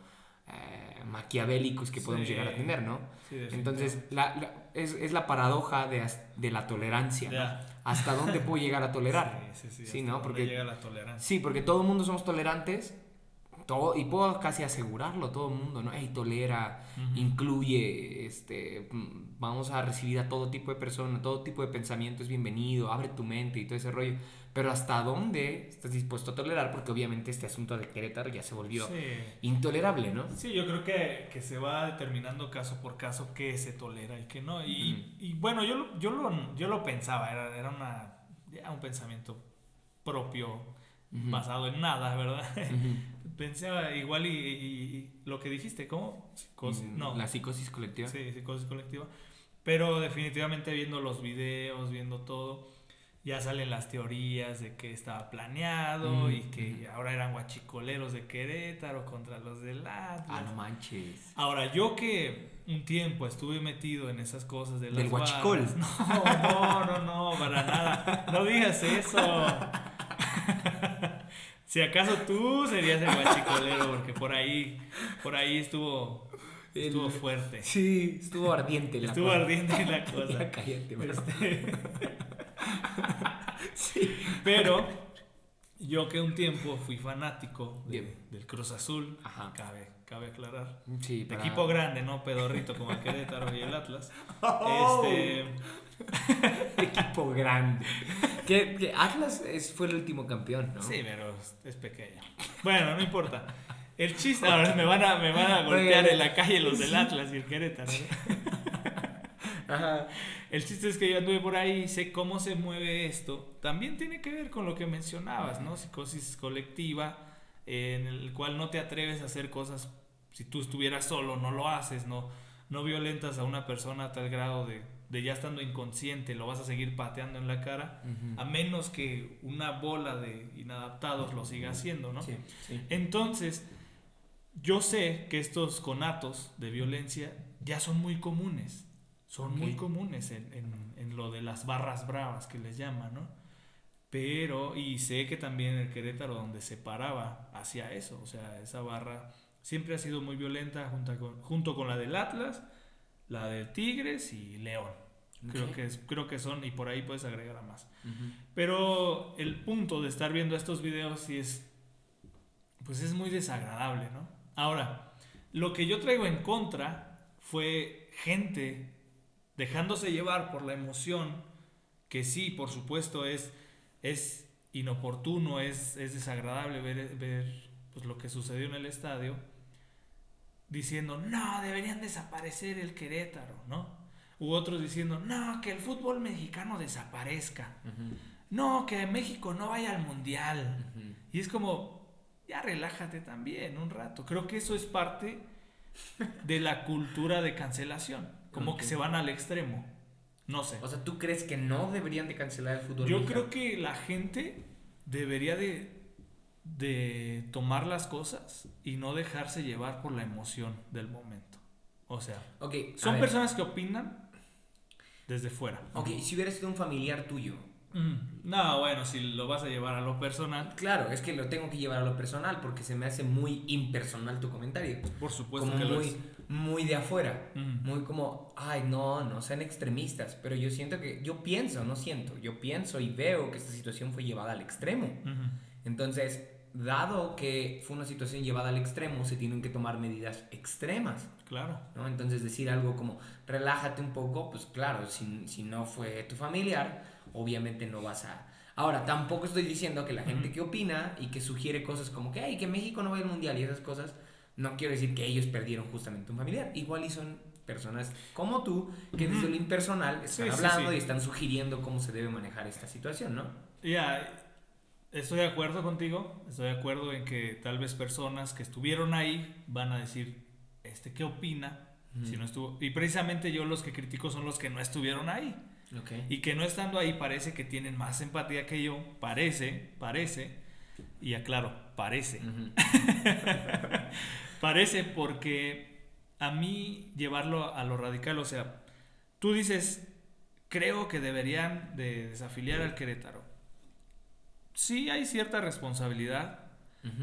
eh, maquiavélicos que podemos Sí. llegar a tener, ¿no? Sí, Entonces, la- la- es, es la paradoja de, de la tolerancia, ¿no? ¿Hasta dónde puedo llegar a tolerar? Sí, sí, sí. Sí, ¿no? Porque- llega la tolerancia. Sí, porque todo el mundo somos tolerantes, todo, y puedo casi asegurarlo, todo el mundo, ¿no? Ey, tolera, Ujú. incluye, este, vamos a recibir a todo tipo de personas, todo tipo de pensamiento es bienvenido, abre tu mente y todo ese rollo. Pero ¿hasta dónde estás dispuesto a tolerar? Porque obviamente este asunto de Querétaro ya se volvió Sí. intolerable, ¿no? Sí, yo creo que, que se va determinando caso por caso qué se tolera y qué no. Y, y bueno, yo, lo- yo, lo, yo lo pensaba, era, era una, ya un pensamiento propio, basado en nada, ¿verdad? Pensaba igual y, y- y lo que dijiste, ¿cómo? Psicosis, Mm, no. La psicosis colectiva. Sí, psicosis colectiva. Pero definitivamente viendo los videos, viendo todo, ya salen las teorías de que estaba planeado Mm, y que ahora eran guachicoleros de Querétaro contra los del Atlas. Ah, no manches. Ahora, yo que un tiempo estuve metido en esas cosas de las Del guachicol. barras- No, no, no, no, para nada. No digas eso. si acaso tú serías el guachicolero, porque por ahí, por ahí estuvo, estuvo fuerte. Sí, estuvo ardiente la Estuvo cosa. ardiente la cosa. Ya cállate, bro. Este, Pero yo que un tiempo fui fanático de- del Cruz Azul, Ajá. cabe, cabe aclarar. Sí, para- equipo grande, no pedorrito como el Querétaro y el Atlas. Oh. Este, equipo grande. Que, que Atlas es- fue el último campeón, ¿no? sí, pero es- pequeño. Bueno, no importa. El chiste, ahora me van a, me van a golpear en la calle los del Atlas y el Querétaro. El chiste es que yo anduve por ahí, sé cómo se mueve esto. También tiene que ver con lo que mencionabas, ¿no? Psicosis colectiva, eh, en el cual no te atreves a hacer cosas. Si tú estuvieras solo, no lo haces, no, no violentas a una persona a tal grado de, de ya estando inconsciente, lo vas a seguir pateando en la cara, a menos que una bola de inadaptados lo siga haciendo, ¿no? Sí, sí. Entonces, yo sé que estos conatos de violencia ya son muy comunes. Son muy comunes en, en- en lo de las barras bravas que les llaman, ¿no? Pero, y sé que también el Querétaro, donde se paraba, hacía eso. O sea, esa barra siempre ha sido muy violenta junto con, junto con la del Atlas, la de Tigres y León. Creo, que es, creo que son, y por ahí puedes agregar a más. Pero el punto de estar viendo estos videos sí es, pues es muy desagradable, ¿no? Ahora, lo que yo traigo en contra fue gente dejándose llevar por la emoción, que sí, por supuesto, es, es inoportuno, es, es desagradable ver, ver pues, lo que sucedió en el estadio, diciendo, no, deberían desaparecer el Querétaro, ¿no? U otros diciendo, no, que el fútbol mexicano desaparezca. No, que México no vaya al mundial. Y es como, ya relájate también un rato. Creo que eso es parte de la cultura de cancelación. Como que se van al extremo. No sé. O sea, ¿tú crees que no deberían de cancelar el fútbol Yo mexicano? creo que la gente debería de, de tomar las cosas y no dejarse llevar por la emoción del momento. O sea, Ok, a son ver. personas que opinan desde fuera. Ok, si hubiera sido un familiar tuyo. Mm, No, bueno, si lo vas a llevar a lo personal, Claro, es que lo tengo que llevar a lo personal porque se me hace muy impersonal tu comentario. por supuesto como que lo es. Muy de afuera. Muy como, ay, no, no sean extremistas. Pero yo siento que, yo pienso, no siento, yo pienso y veo que esta situación fue llevada al extremo. Entonces, dado que fue una situación llevada al extremo, se tienen que tomar medidas extremas. Claro. ¿no? Entonces, decir algo como, relájate un poco, pues claro, si, si no fue tu familiar, obviamente no vas a... Ahora, tampoco estoy diciendo que la gente que opina y que sugiere cosas como que, ay, que México no va al mundial y esas cosas, no quiero decir que ellos perdieron justamente un familiar. Igual y son personas como tú que desde lo impersonal están Sí, hablando sí. y están sugiriendo cómo se debe manejar esta situación, ¿no? Ya, estoy de acuerdo contigo. Estoy de acuerdo en que tal vez personas que estuvieron ahí van a decir, este, ¿qué opina? Si no estuvo. Y precisamente yo los que critico son los que no estuvieron ahí. Y que no estando ahí parece que tienen más empatía que yo. Parece, parece. Y aclaro, parece. Parece porque a mí llevarlo a lo radical, o sea, tú dices, creo que deberían de desafiliar al Querétaro. Sí hay cierta responsabilidad,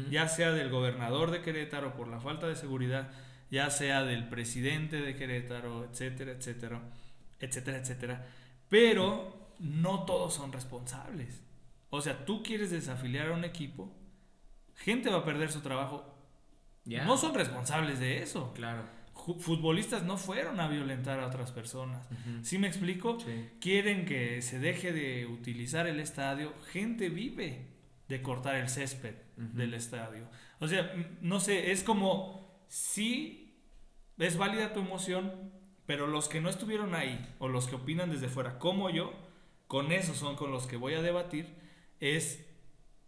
ya sea del gobernador de Querétaro por la falta de seguridad, ya sea del presidente de Querétaro, etcétera, etcétera, etcétera, etcétera. Pero no todos son responsables. O sea, tú quieres desafiliar a un equipo, gente va a perder su trabajo. No son responsables de eso. Claro. Futbolistas no fueron a violentar a otras personas. Ujú. ¿Sí me explico? Sí. Quieren que se deje de utilizar el estadio. Gente vive de cortar el césped del estadio. O sea, no sé, es como sí es válida tu emoción, pero los que no estuvieron ahí o los que opinan desde fuera, como yo, con esos son con los que voy a debatir, es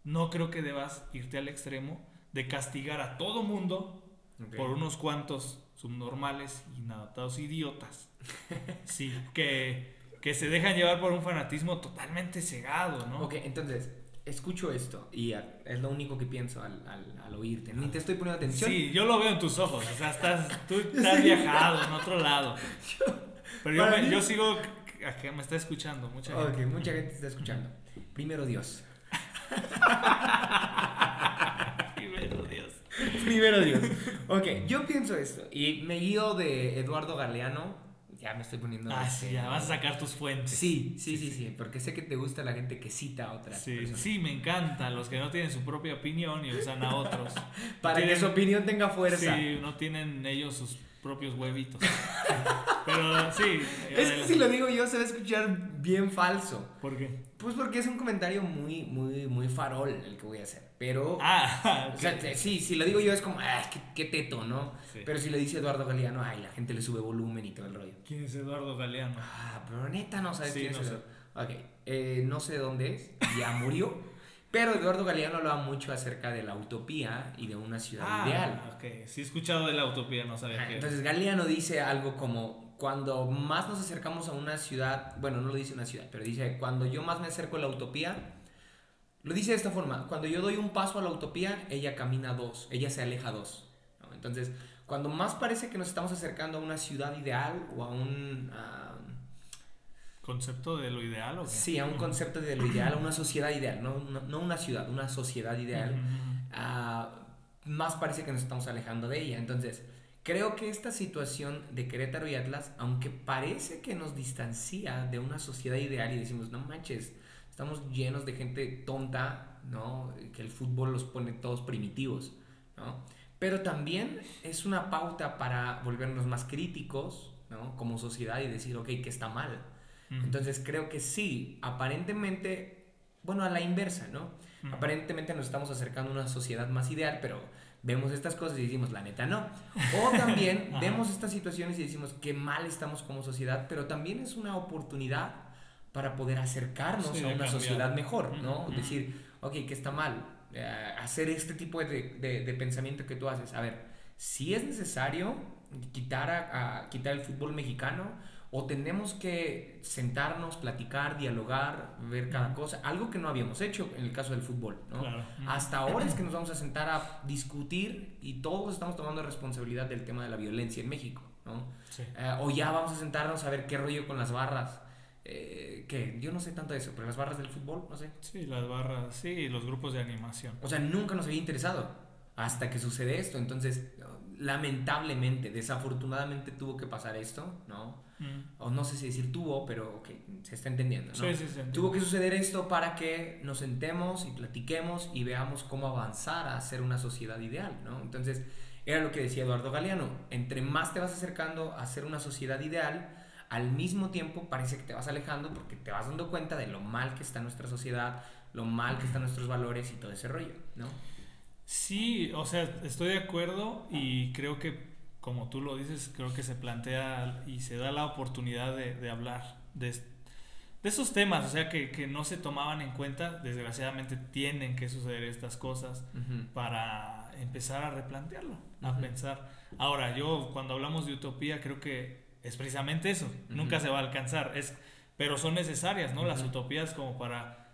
no creo que debas irte al extremo de castigar a todo mundo Ok. por unos cuantos subnormales, inadaptados idiotas. Sí, que, que se dejan llevar por un fanatismo totalmente cegado, ¿no? Ok, entonces, escucho esto y a- es lo único que pienso al, al, al oírte. Ni te estoy poniendo atención. Sí, yo lo veo en tus ojos. O sea, estás, tú estás viajado en otro lado. Pero yo, me- yo sigo a que me está escuchando mucha Ok, gente. mucha gente está escuchando. Primero Dios. Primero, Dios. Primero Dios. Ok, yo pienso esto y me guío de Eduardo Galeano. Ya me estoy poniendo. Ah, sí, ya vas a sacar tus fuentes. Sí, sí, sí, sí, porque sé que te gusta la gente que cita a otras Sí, personas. sí, me encanta. Los que no tienen su propia opinión y usan a otros. Para que su opinión tenga fuerza. Sí, no tienen ellos sus propios huevitos. Pero sí. Es que si lo digo yo se va a escuchar bien falso. ¿Por qué? Pues porque es un comentario muy, muy, muy farol el que voy a hacer. Pero Ah, O sea, sí, si lo digo yo es como, ay, qué, qué teto, ¿no? Sí. Pero si lo dice Eduardo Galeano, ay, la gente le sube volumen y todo el rollo. ¿Quién es Eduardo Galeano? Ah, pero neta no sabes Sí, quién no es sé. Ok, eh, no sé dónde es, ya murió. pero Eduardo Galeano hablaba mucho acerca de la utopía y de una ciudad Ah, ideal. ok. Sí he escuchado de la utopía, no sabía qué. Entonces Galeano dice algo como, cuando más nos acercamos a una ciudad, bueno, no lo dice una ciudad, pero dice, cuando yo más me acerco a la utopía, lo dice de esta forma, cuando yo doy un paso a la utopía, ella camina dos, ella se aleja dos. ¿no? Entonces, cuando más parece que nos estamos acercando a una ciudad ideal o a un... ah, ¿Concepto de lo ideal o qué? sí, a un concepto de lo ideal, a una sociedad ideal, no, no, no una ciudad, una sociedad ideal. Ujú. ah, más parece que nos estamos alejando de ella. Entonces, creo que esta situación de Querétaro y Atlas, aunque parece que nos distancia de una sociedad ideal y decimos, no manches, estamos llenos de gente tonta, ¿no? Que el fútbol los pone todos primitivos, ¿no? Pero también es una pauta para volvernos más críticos, ¿no? Como sociedad y decir, ok, que está mal. Ujú. Entonces creo que sí, aparentemente, bueno, a la inversa, ¿no? Ujú. Aparentemente nos estamos acercando a una sociedad más ideal, pero vemos estas cosas y decimos, la neta no. O también vemos estas situaciones y decimos, qué mal estamos como sociedad, pero también es una oportunidad para poder acercarnos Sí, a una cambiar. sociedad mejor, ¿no? Decir, ok, que está mal, eh, hacer este tipo de, de- de pensamiento que tú haces. A ver, si es necesario quitar, a, a- quitar el fútbol mexicano o tenemos que sentarnos, platicar, dialogar, ver cada cosa, algo que no habíamos hecho en el caso del fútbol, ¿no? Claro. Hasta ahora es que nos vamos a sentar a discutir y todos estamos tomando responsabilidad del tema de la violencia en México, ¿no? Sí. Eh, o ya vamos a sentarnos a ver qué rollo con las barras. Eh, que yo no sé tanto de eso, pero las barras del fútbol, no sé. Sí, las barras, sí, los grupos de animación. O sea, nunca nos había interesado hasta que sucede esto. Entonces, lamentablemente, desafortunadamente tuvo que pasar esto, ¿no? Mm. O no sé si decir tuvo, pero ok, se está entendiendo, ¿no? Sí, sí, sí. Tuvo que suceder esto para que nos sentemos y platiquemos y veamos cómo avanzar a ser una sociedad ideal, ¿no? Entonces, era lo que decía Eduardo Galeano, entre más te vas acercando a ser una sociedad ideal, al mismo tiempo parece que te vas alejando porque te vas dando cuenta de lo mal que está nuestra sociedad, lo mal que están nuestros valores y todo ese rollo, ¿no? Sí, o sea, estoy de acuerdo y creo que, como tú lo dices, creo que se plantea y se da la oportunidad de, de hablar de, es- de esos temas, o sea, que, que no se tomaban en cuenta. Desgraciadamente tienen que suceder estas cosas para empezar a replantearlo, a pensar. Ahora, yo cuando hablamos de utopía creo que es precisamente eso, nunca se va a alcanzar, es, pero son necesarias, ¿no? Las utopías como para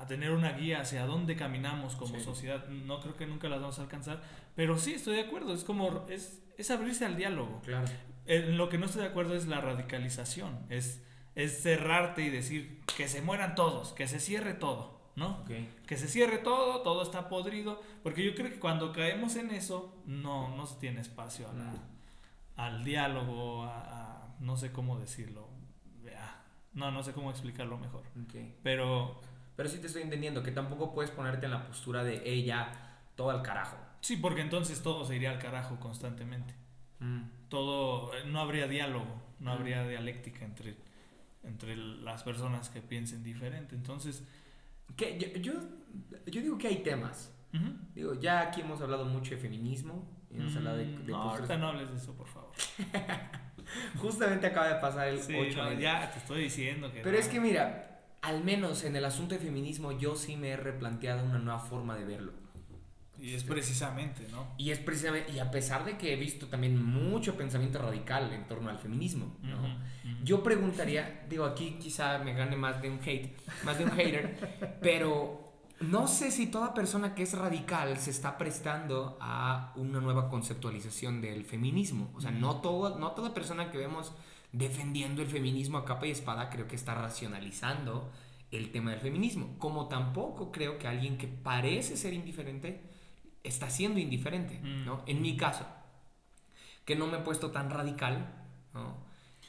a tener una guía hacia dónde caminamos como Sí. sociedad. No creo que nunca las vamos a alcanzar, pero sí estoy de acuerdo, es como es, es abrirse al diálogo. Claro. En lo que no estoy de acuerdo es la radicalización, es, es cerrarte y decir que se mueran todos, que se cierre todo, ¿no? Que se cierre todo, todo está podrido, porque yo creo que cuando caemos en eso, no, no se tiene espacio a la- Mm. al diálogo, a, a- no sé cómo decirlo, no, no sé cómo explicarlo mejor, pero Pero sí te estoy entendiendo que tampoco puedes ponerte en la postura de ella todo al carajo. sí, porque entonces todo se iría al carajo constantemente, Mm. todo, eh, no habría diálogo, no Mm. habría dialéctica entre, entre las personas que piensen diferente, entonces, Que yo, yo, yo digo que hay temas. Digo, ya aquí hemos hablado mucho de feminismo. Y hemos hablado de, Mm, de no, ahorita no hables de eso, por favor. Justamente acaba de pasar el Sí, 8 no, ya te estoy diciendo que Pero no. es que mira, al menos en el asunto de feminismo yo sí me he replanteado una nueva forma de verlo. Y es precisamente, ¿no? Y es precisamente, y a pesar de que he visto también mucho pensamiento radical en torno al feminismo, ¿no? Yo preguntaría, digo, aquí quizá me gane más de un hate, más de un hater, pero no sé si toda persona que es radical se está prestando a una nueva conceptualización del feminismo. O sea, no, todo, no toda persona que vemos defendiendo el feminismo a capa y espada creo que está racionalizando el tema del feminismo. Como tampoco creo que alguien que parece ser indiferente está siendo indiferente, Mm. ¿no? En mi caso, que no me he puesto tan radical, ¿no?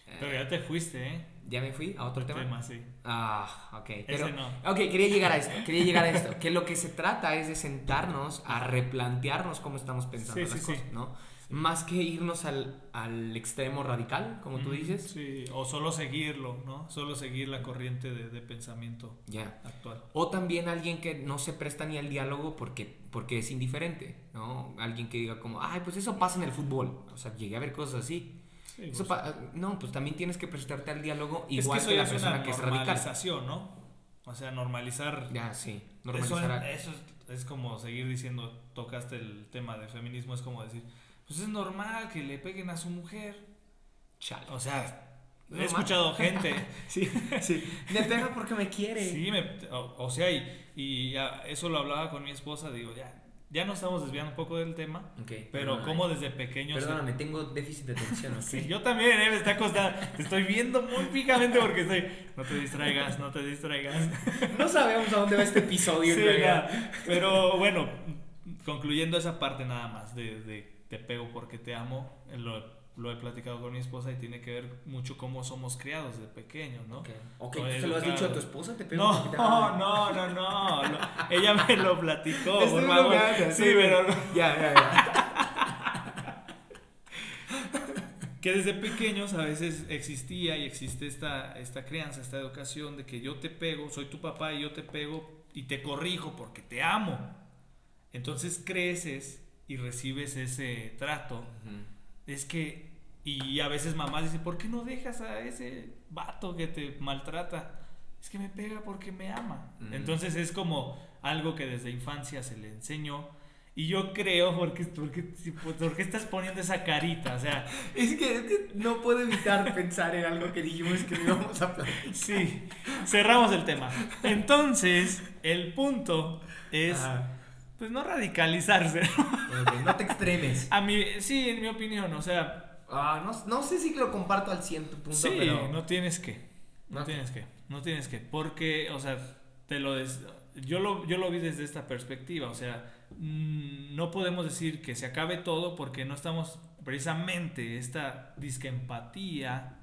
Eh, Pero ya te fuiste, ¿eh? ya me fui a otro tema. Tema, sí. Ah, ok. Pero, Ese no. Ok, quería llegar a esto. Quería llegar a esto. Que lo que se trata es de sentarnos a replantearnos cómo estamos pensando Sí, las sí, sí. cosas, ¿no? Más que irnos al, al extremo radical, como tú dices. Sí, o solo seguirlo, ¿no? Solo seguir la corriente de, de pensamiento Ya. actual. O también alguien que no se presta ni al diálogo porque, porque es indiferente, ¿no? Alguien que diga como, ay, pues eso pasa en el fútbol. O sea, llegué a ver cosas así. Sí, Eso pues, no, pues también tienes que prestarte al diálogo es igual que que, eso ya la es persona una que es radical. normalización, ¿no? O sea, normalizar. Ya, sí. Eso, Normalizar. a- eso es, es como seguir diciendo, tocaste el tema de feminismo, es como decir, pues es normal que le peguen a su mujer. Chale. O sea, he Normal. escuchado gente. Sí, sí. Me pega porque me quiere. Sí, me- o, o sea, y, y ya eso lo hablaba con mi esposa, digo, ya, ya nos estamos desviando un poco del tema, Ok, pero perdóname. como desde pequeños... Perdóname, tengo déficit de atención, ¿ok? Sí, yo también, eh, me está costando. Te estoy viendo muy fijamente porque estoy. No te distraigas, no te distraigas. No sabemos a dónde va este episodio. en Sí, realidad. ya. Pero bueno, concluyendo esa parte nada más de, de te pego porque te amo, lo, lo he platicado con mi esposa y tiene que ver mucho cómo somos criados de pequeños, ¿no? Ok, ok, O ¿tú se lo has dicho a tu esposa? ¿Te pego No, porque te no, amo? no, no, no, lo- Ella me lo platicó, por favor. Sí, pero. Ya, ya, ya. que desde pequeños a veces existía y existe esta, esta crianza, esta educación de que yo te pego, soy tu papá y yo te pego y te corrijo porque te amo. Entonces creces y recibes ese trato. Es que, y a veces mamás dicen, ¿por qué no dejas a ese vato que te maltrata? Es que me pega porque me ama. Entonces es como algo que desde infancia se le enseñó Y yo creo, porque, porque, ¿por qué estás poniendo esa carita? O sea, Es que, es que no puedo evitar pensar en algo que dijimos que no íbamos a platicar. sí, cerramos el tema. Entonces, el punto es, Ajá. Pues no radicalizarse. No te extremes. A mí, sí, en mi opinión, o sea, Ah, no, no sé si lo comparto al 100 tu punto, sí, pero... no tienes que. No tienes que, no tienes que. Porque, o sea, te lo des- yo, lo, yo lo vi desde esta perspectiva. O sea, mm, no podemos decir que se acabe todo porque no estamos, precisamente, esta disquempatía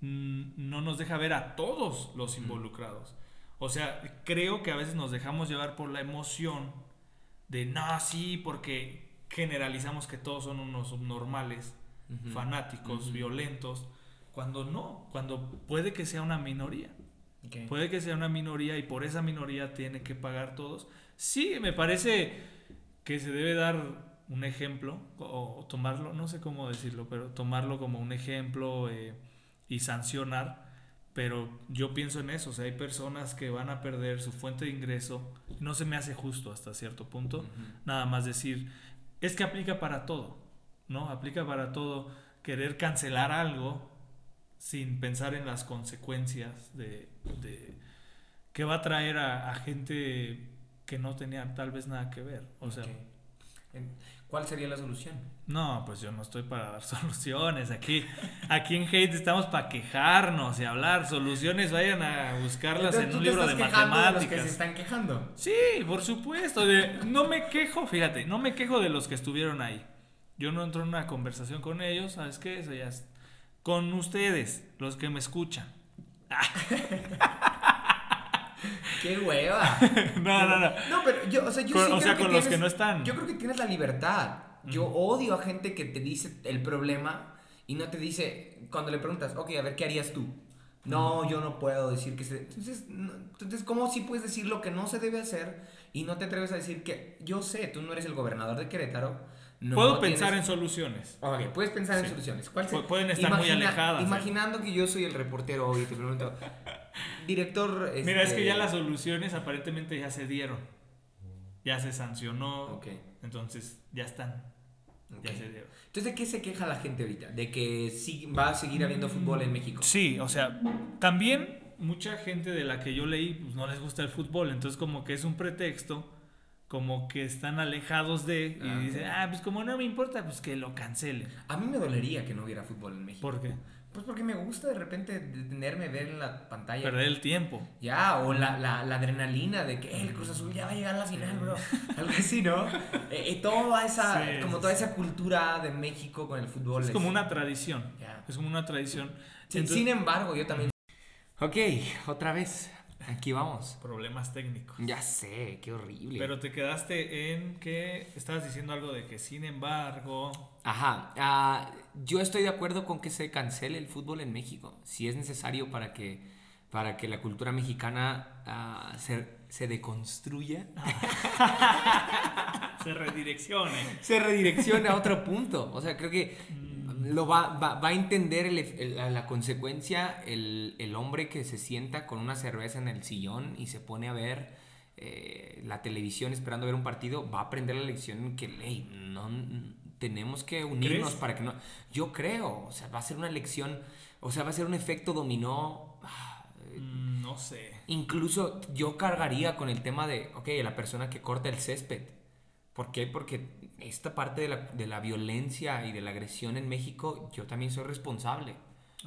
mm, no nos deja ver a todos los involucrados. O sea, creo que a veces nos dejamos llevar por la emoción de, no, sí, porque generalizamos que todos son unos subnormales Ujú. fanáticos, Ujú. violentos, cuando no, cuando puede que sea una minoría. Puede que sea una minoría y por esa minoría tiene que pagar todos. Sí, me parece que se debe dar un ejemplo o, o tomarlo, no sé cómo decirlo, pero tomarlo como un ejemplo eh, y sancionar. Pero yo pienso en eso, o sea, hay personas que van a perder su fuente de ingreso. No se me hace justo hasta cierto punto nada más decir, es que aplica para todo, ¿no? Aplica para todo querer cancelar algo sin pensar en las consecuencias de, de que va a traer a, a gente que no tenía tal vez nada que ver. O sea, ¿Cuál sería la solución? No, pues yo no estoy para dar soluciones. Aquí, aquí en Hate estamos para quejarnos y hablar. Soluciones vayan a buscarlas Entonces, en ¿tú un libro de quejando de los que se matemáticas. están quejando. Sí, por supuesto. de- no me quejo, fíjate, no me quejo de los que estuvieron ahí. Yo no entro en una conversación con ellos, ¿sabes qué? Eso ya es. Con ustedes, los que me escuchan. ¡Qué hueva! no, no, no. No, pero yo, o sea, yo Con- sí o creo sea, que con los que no están. Yo creo que tienes la libertad. Yo Ujú. odio a gente que te dice el problema y no te dice, cuando le preguntas, ok, a ver, ¿qué harías tú? No, yo no puedo decir que se... Entonces, no- entonces, ¿cómo sí puedes decir lo que no se debe hacer y no te atreves a decir que yo sé, tú no eres el gobernador de Querétaro? no Puedo tienes- pensar en soluciones. Ok, puedes pensar en Sí. soluciones. ¿Cuál Pu- pueden estar muy alejadas, ¿eh? Imaginando que yo soy el reportero hoy te pregunto, director... Mira, es que este, ya las soluciones aparentemente ya se dieron. Ya se sancionó. Ok, Entonces, ya están. Ya. Entonces, ¿de qué se queja la gente ahorita? ¿De que sí va a seguir habiendo fútbol en México? Sí, o sea, también mucha gente de la que yo leí pues, no les gusta el fútbol, entonces como que es un pretexto, como que están alejados de y Ah, dicen, ah, pues como no me importa, pues que lo cancelen. A mí me dolería que no hubiera fútbol en México. ¿Por qué? Pues porque me gusta de repente detenerme, ver en la pantalla. Perder el tiempo. Ya, o la, la, la adrenalina de que "Eh, el Cruz Azul ya va a llegar a la final, bro. Algo así, ¿no? Eh, eh, toda esa, Sí, como toda esa cultura de México con el fútbol. Es como una tradición. Ya. Es como una tradición. Sin, Entonces- sin embargo, yo también... Ok, otra vez. Aquí vamos. Problemas técnicos. Ya sé, qué horrible. Pero te quedaste en que estabas diciendo algo de que sin embargo... Ajá, ah, yo estoy de acuerdo con que se cancele el fútbol en México, si es necesario para que, para que la cultura mexicana ah, se, se deconstruya, Se redireccione. se redireccione a otro punto. O sea, creo que Mm, lo va, va, va a entender el el- la, la consecuencia el, el hombre que se sienta con una cerveza en el sillón y se pone a ver eh, la televisión esperando ver un partido, va a aprender la lección que ley, no tenemos que unirnos ¿Crees? para que no. Yo creo, o sea, va a ser una lección, o sea, va a ser un efecto dominó. mm, no sé. Incluso yo cargaría con el tema de, ok, la persona que corta el césped. ¿Por qué? Porque esta parte de la, de la violencia y de la agresión en México, yo también soy responsable.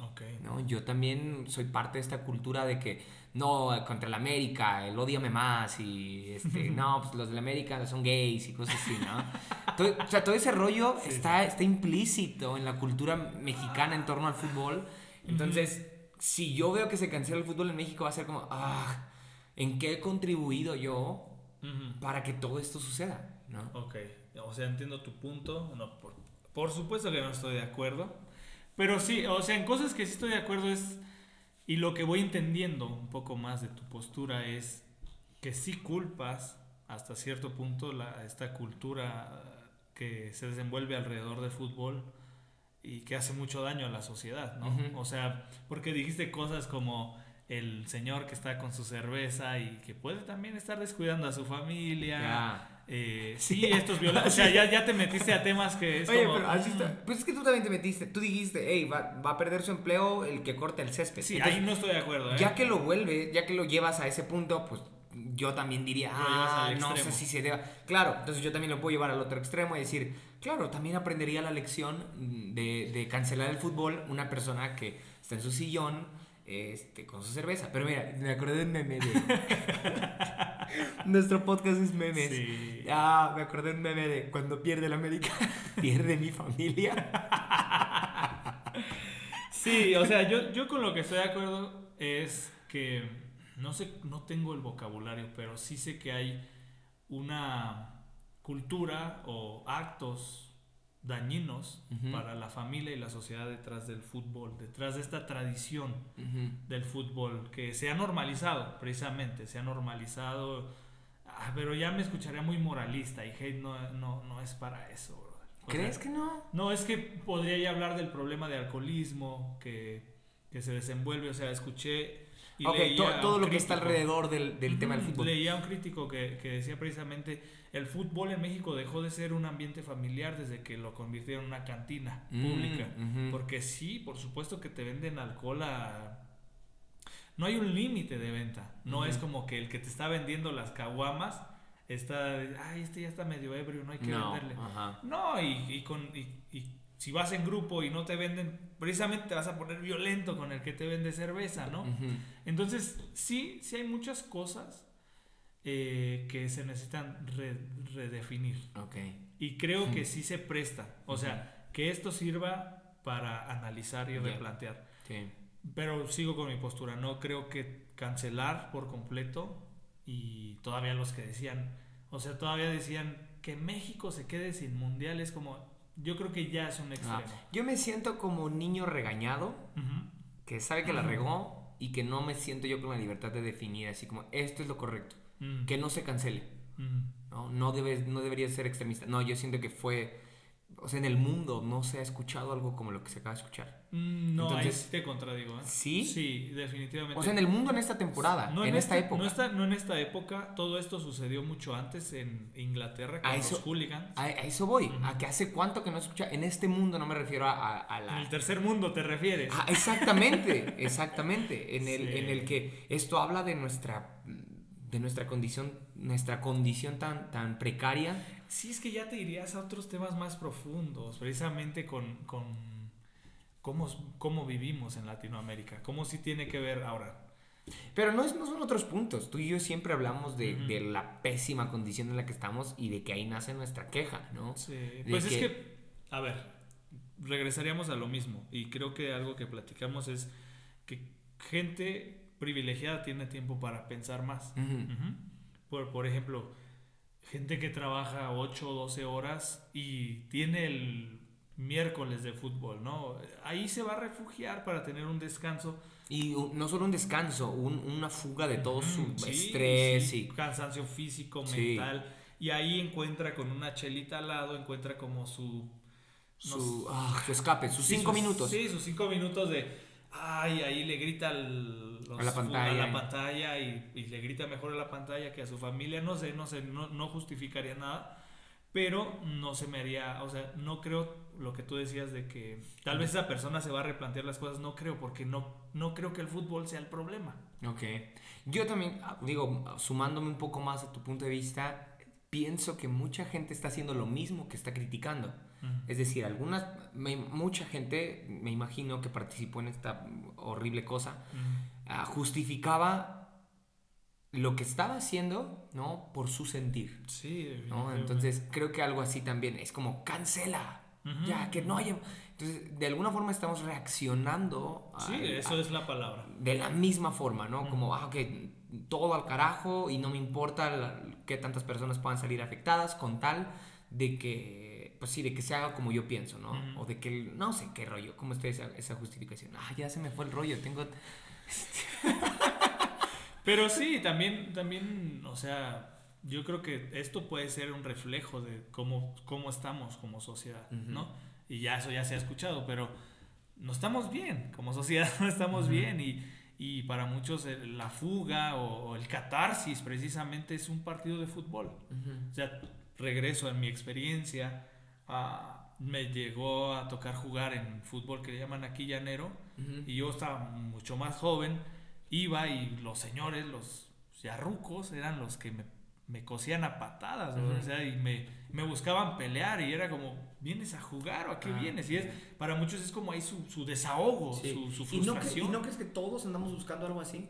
Ok. ¿no? Yo también soy parte de esta cultura de que, no, contra el América, el odiame más y, este, no, pues los del América son gays y cosas así, ¿no? Todo- o sea, todo ese rollo Sí, está, está implícito en la cultura mexicana en torno al fútbol. Entonces, si yo veo que se cancela el fútbol en México, va a ser como, ah, ¿en qué he contribuido yo Ujú. para que todo esto suceda? ¿no? Ok, o sea, entiendo tu punto. No, por, por supuesto que no estoy de acuerdo. Pero sí, o sea, en cosas que sí estoy de acuerdo es. Y lo que voy entendiendo un poco más de tu postura es que sí culpas hasta cierto punto la, esta cultura que se desenvuelve alrededor del fútbol y que hace mucho daño a la sociedad, ¿no? O sea, porque dijiste cosas como el señor que está con su cerveza y que puede también estar descuidando a su familia. Eh, sí, estos violadores. o sea, ya, ya te metiste a temas que es Oye, como, pero así mm, está. Pues es que tú también te metiste. Tú dijiste, hey, va, va a perder su empleo el que corte el césped. Sí, Entonces, ahí no estoy de acuerdo. ¿eh? Ya que lo vuelve, ya que lo llevas a ese punto, pues yo también diría, ah, no sé si se deba. Claro, entonces yo también lo puedo llevar al otro extremo y decir, claro, también aprendería la lección de, de cancelar el fútbol una persona que está en su sillón este, con su cerveza. Pero mira, me acordé de un meme de... Nuestro podcast es memes. Sí. Ah, me acordé de un meme de cuando pierde la América, pierde mi familia. Sí, o sea, yo, yo con lo que estoy de acuerdo es que no sé, no tengo el vocabulario, pero sí sé que hay una cultura o actos dañinos Ujú. para la familia y la sociedad detrás del fútbol, detrás de esta tradición Ujú. del fútbol que se ha normalizado, precisamente, se ha normalizado. Ah, pero ya me escucharía muy moralista y hate no, no, no es para eso, ¿Crees sea, que no? no, es que podría ya hablar del problema de alcoholismo que, que se desenvuelve. O sea, escuché y ok, leía to- todo lo que está crítico. alrededor del, del tema del fútbol. Leía un crítico que, que decía precisamente el fútbol en México dejó de ser un ambiente familiar desde que lo convirtieron en una cantina Mm, pública. Porque sí, por supuesto que te venden alcohol a... No hay un límite de venta. No es como que el que te está vendiendo las caguamas está... Ay, este ya está medio ebrio, no hay que no, venderle. ajá. No, y, y con, y, y si vas en grupo y no te venden, precisamente te vas a poner violento con el que te vende cerveza, ¿no? Entonces, sí, sí hay muchas cosas eh, que se necesitan re- redefinir. Ok. Y creo que Ujú. sí se presta. O sea, que esto sirva para analizar y replantear. Sí. Pero sigo con mi postura. No creo que cancelar por completo y todavía los que decían, o sea, todavía decían que México se quede sin mundiales como... Yo creo que ya es un Ah, extremo. yo me siento como un niño regañado Ujú. que sabe que la regó y que no me siento yo con la libertad de definir así como esto es lo correcto, Mm. que no se cancele, Mm. ¿no? No, debes, no debería ser extremista. No, yo siento que fue, o sea, en el mundo no se ha escuchado algo como lo que se acaba de escuchar. Mm, No, ahí Entonces- sí te contradigo. ¿eh? ¿Sí? Sí, definitivamente. O sea, en el mundo en esta temporada, No en, esta este- época. No, esta- no en esta época. Todo esto sucedió mucho antes en Inglaterra con A los eso- hooligans. A, a eso voy, Ujú. a que hace cuánto que no escucha. En este mundo no me refiero a, a- a En la. el tercer mundo te refieres. Ah, exactamente, exactamente. En el, Sí. en el que esto habla de nuestra de nuestra condición, nuestra condición tan, tan precaria. Sí, es que ya te irías a otros temas más profundos, precisamente con, con cómo, cómo vivimos en Latinoamérica. Cómo sí tiene que ver ahora. Pero no, es, no son otros puntos. Tú y yo siempre hablamos de, de la pésima condición en la que estamos y de que ahí nace nuestra queja, ¿no? Sí, Pues es que, a ver, regresaríamos a lo mismo. Y creo que algo que platicamos es que gente privilegiada tiene tiempo para pensar más. Por, por ejemplo, gente que trabaja 8 o 12 horas y tiene el miércoles de fútbol, ¿no? Ahí se va a refugiar para tener un descanso. Y no solo un descanso, un- una fuga de todo su sí, estrés sí, y cansancio físico, Sí. mental. Y ahí encuentra con una chelita al lado, encuentra como su... su, ah, su escape, sus sí, cinco minutos. Sí, sus cinco minutos de... Ay, ahí le grita al- los- A la pantalla. a la pantalla y, y le grita mejor a la pantalla que a su familia. No sé, no sé, no, no justificaría nada. Pero no se me haría, o sea, no creo lo que tú decías de que tal vez esa persona se va a replantear las cosas. No creo, porque no, no creo que el fútbol sea el problema. Ok. Yo también, ah, digo, sumándome un poco más a tu punto de vista, pienso que mucha gente está haciendo lo mismo que está criticando. Es decir, algunas, me- mucha gente, me imagino que participó en esta horrible cosa, ah, justificaba lo que estaba haciendo, ¿no? Por su sentir, Sí, ¿no? Entonces, creo que algo así también es como, cancela, ya, que no haya... Entonces, de alguna forma estamos reaccionando a- Sí, eso a- es la palabra. de la misma forma, ¿no? Como, ah, ok, todo al carajo y no me importa la- que tantas personas puedan salir afectadas con tal de que, pues sí, de que se haga como yo pienso, ¿no? Ujú. O de que, no sé qué rollo, cómo está esa, esa justificación. Ah, ya se me fue el rollo, tengo... Pero sí, también, también, o sea, yo creo que esto puede ser un reflejo de cómo, cómo estamos como sociedad, Ujú. ¿no? Y ya eso ya se ha escuchado, pero no estamos bien, como sociedad no estamos Ujú. bien y, y para muchos la fuga o, o el catarsis precisamente es un partido de fútbol. Ujú. O sea, regreso en mi experiencia, ah, me llegó a tocar jugar en fútbol que le llaman aquí llanero y yo estaba mucho más joven, iba y los señores, los yarrucos, eran los que me, me cosían a patadas, o sea, y me, me buscaban pelear y era como, ¿vienes a jugar o a qué Ah, vienes? Y es, para muchos es como ahí su, su desahogo, Sí. su, su ¿Y no, cre- frustración. ¿Y no crees que todos andamos buscando algo así?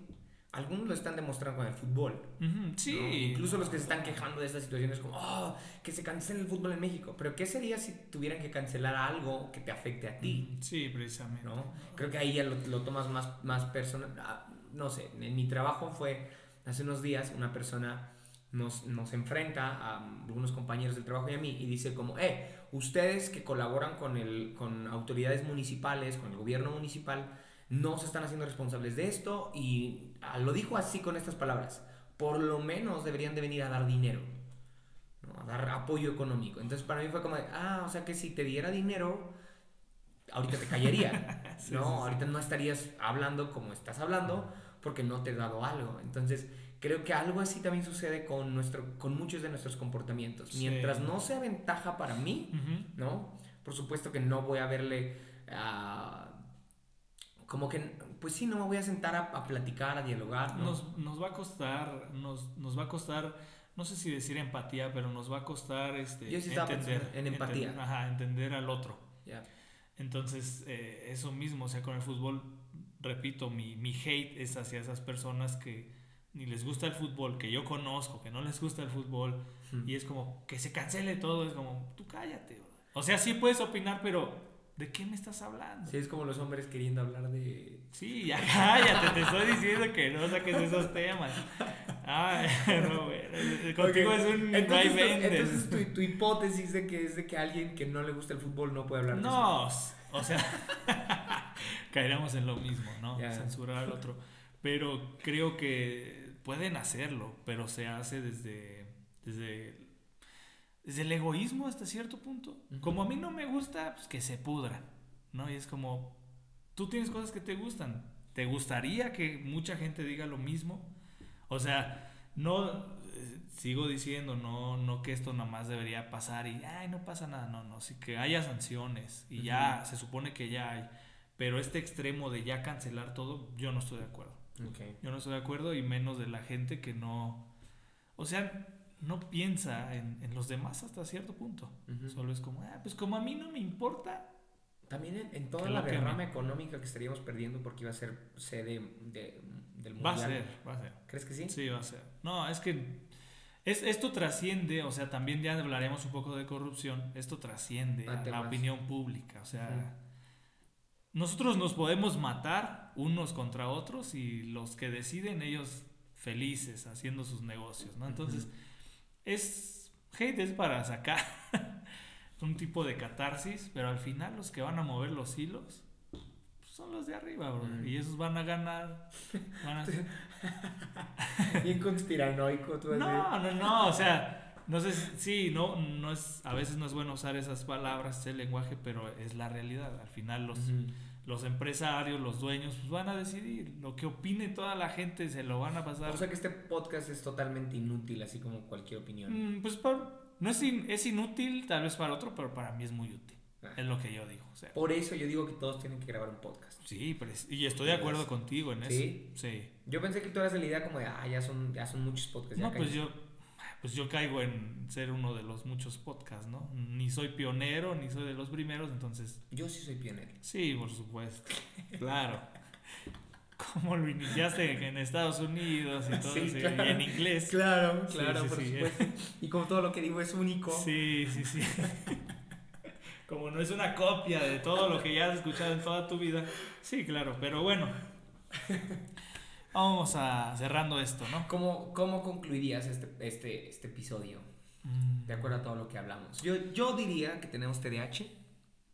Algunos lo están demostrando con el fútbol. Ujú, sí. ¿no? Incluso los que se están quejando de estas situaciones como, oh, que se cancele el fútbol en México. Pero ¿qué sería si tuvieran que cancelar algo que te afecte a ti? Sí, precisamente. ¿no? Creo que ahí ya lo, lo tomas más, más personal. ah, No sé, en mi trabajo fue hace unos días una persona nos, nos enfrenta a algunos compañeros del trabajo y a mí y dice como, eh, ustedes que colaboran con, el, con autoridades municipales, con el gobierno municipal, no se están haciendo responsables de esto y ah, lo dijo así con estas palabras, por lo menos deberían de venir a dar dinero. ¿no? A dar apoyo económico. Entonces para mí fue como, de, ah, o sea que si te diera dinero, ahorita te callaría. No, sí, sí. ahorita no estarías hablando como estás hablando porque no te he dado algo. Entonces, creo que algo así también sucede con, nuestro, con muchos de nuestros comportamientos. Mientras no sea ventaja para mí. ¿no? Por supuesto que no voy a verle ah, como que, pues sí, no me voy a sentar a, a platicar, a dialogar, ¿no? Nos, nos va a costar, nos, nos va a costar, no sé si decir empatía, pero nos va a costar este, Yo sí entender, en empatía. entender- ajá, entender al otro. Entonces, eh, eso mismo, o sea, con el fútbol, repito, mi, mi hate es hacia esas personas que ni les gusta el fútbol, que yo conozco, que no les gusta el fútbol, Ujú. y es como que se cancele todo, es como, tú cállate. bro". O sea, sí puedes opinar, pero ¿de qué me estás hablando? Sí, es como los hombres queriendo hablar de... Sí, ya cállate, te estoy diciendo que no saques esos temas. Ay, no, güey. Contigo Ok, es un Entonces, entonces tu, tu hipótesis de que es de que alguien que no le gusta el fútbol no puede hablar de eso. No, o sea, caeremos en lo mismo, ¿no? Censurar al otro. Pero creo que pueden hacerlo, pero se hace desde, desde, desde el egoísmo hasta cierto punto. Ujú. Como a mí no me gusta, pues que se pudra, ¿no? Y es como, tú tienes cosas que te gustan. ¿Te gustaría que mucha gente diga lo mismo? O sea, no, eh, sigo diciendo, no, no que esto nada más debería pasar y, ay, no pasa nada, no, no, sí que haya sanciones y ya, se supone que ya hay, pero este extremo de ya cancelar todo, yo no estoy de acuerdo. Ok. Yo no estoy de acuerdo y menos de la gente que no, o sea, no piensa en, en los demás hasta cierto punto. Solo es como, ah, pues como a mí no me importa. También en, en toda la derrama económica que estaríamos perdiendo porque iba a ser sede de- del Va a mundial. ser, va a ser. ¿Crees que sí? Sí, va a ser. No, es que es, esto trasciende, o sea, también ya hablaremos un poco de corrupción, esto trasciende A a la opinión pública, o sea, nosotros nos podemos matar unos contra otros y los que deciden ellos felices haciendo sus negocios, ¿no? Entonces, es hate es para sacar un tipo de catarsis, pero al final los que van a mover los hilos pues, son los de arriba, bro, Mm. y esos van a ganar, van a Bien conspiranoico tú. No, no, no, o sea, no sé, sí, no, no es, a veces no es bueno usar esas palabras, ese lenguaje, pero es la realidad. Al final los. Los empresarios, los dueños, pues van a decidir. Lo que opine toda la gente se lo van a pasar. O sea que este podcast es totalmente inútil, así como cualquier opinión. Mm, pues por- no es, in- es inútil tal vez para otro, pero para mí es muy útil. Ah. Es lo que yo digo. O sea, Por eso yo digo que todos tienen que grabar un podcast. sí, pero es- y estoy de acuerdo contigo en eso. ¿Sí? Sí. Yo pensé que tú eras de la idea como de, ah, ya son, ya son muchos podcasts. No, pues cállate". yo, pues yo caigo en ser uno de los muchos podcasts, ¿no? Ni soy pionero, ni soy de los primeros, entonces Yo sí soy pionero. Sí, por supuesto. Claro. Como lo iniciaste en Estados Unidos y todo Sí, eso, claro. y en inglés. Claro, Sí, claro, sí, por supuesto. Y como todo lo que digo es único. Sí, sí, sí. Como no es una copia de todo lo que ya has escuchado en toda tu vida. Sí, claro, pero bueno. Vamos a cerrando esto, ¿no? ¿Cómo, ¿Cómo concluirías este, este, este episodio? Mm, De acuerdo a todo lo que hablamos. Yo, yo diría que tenemos TDAH.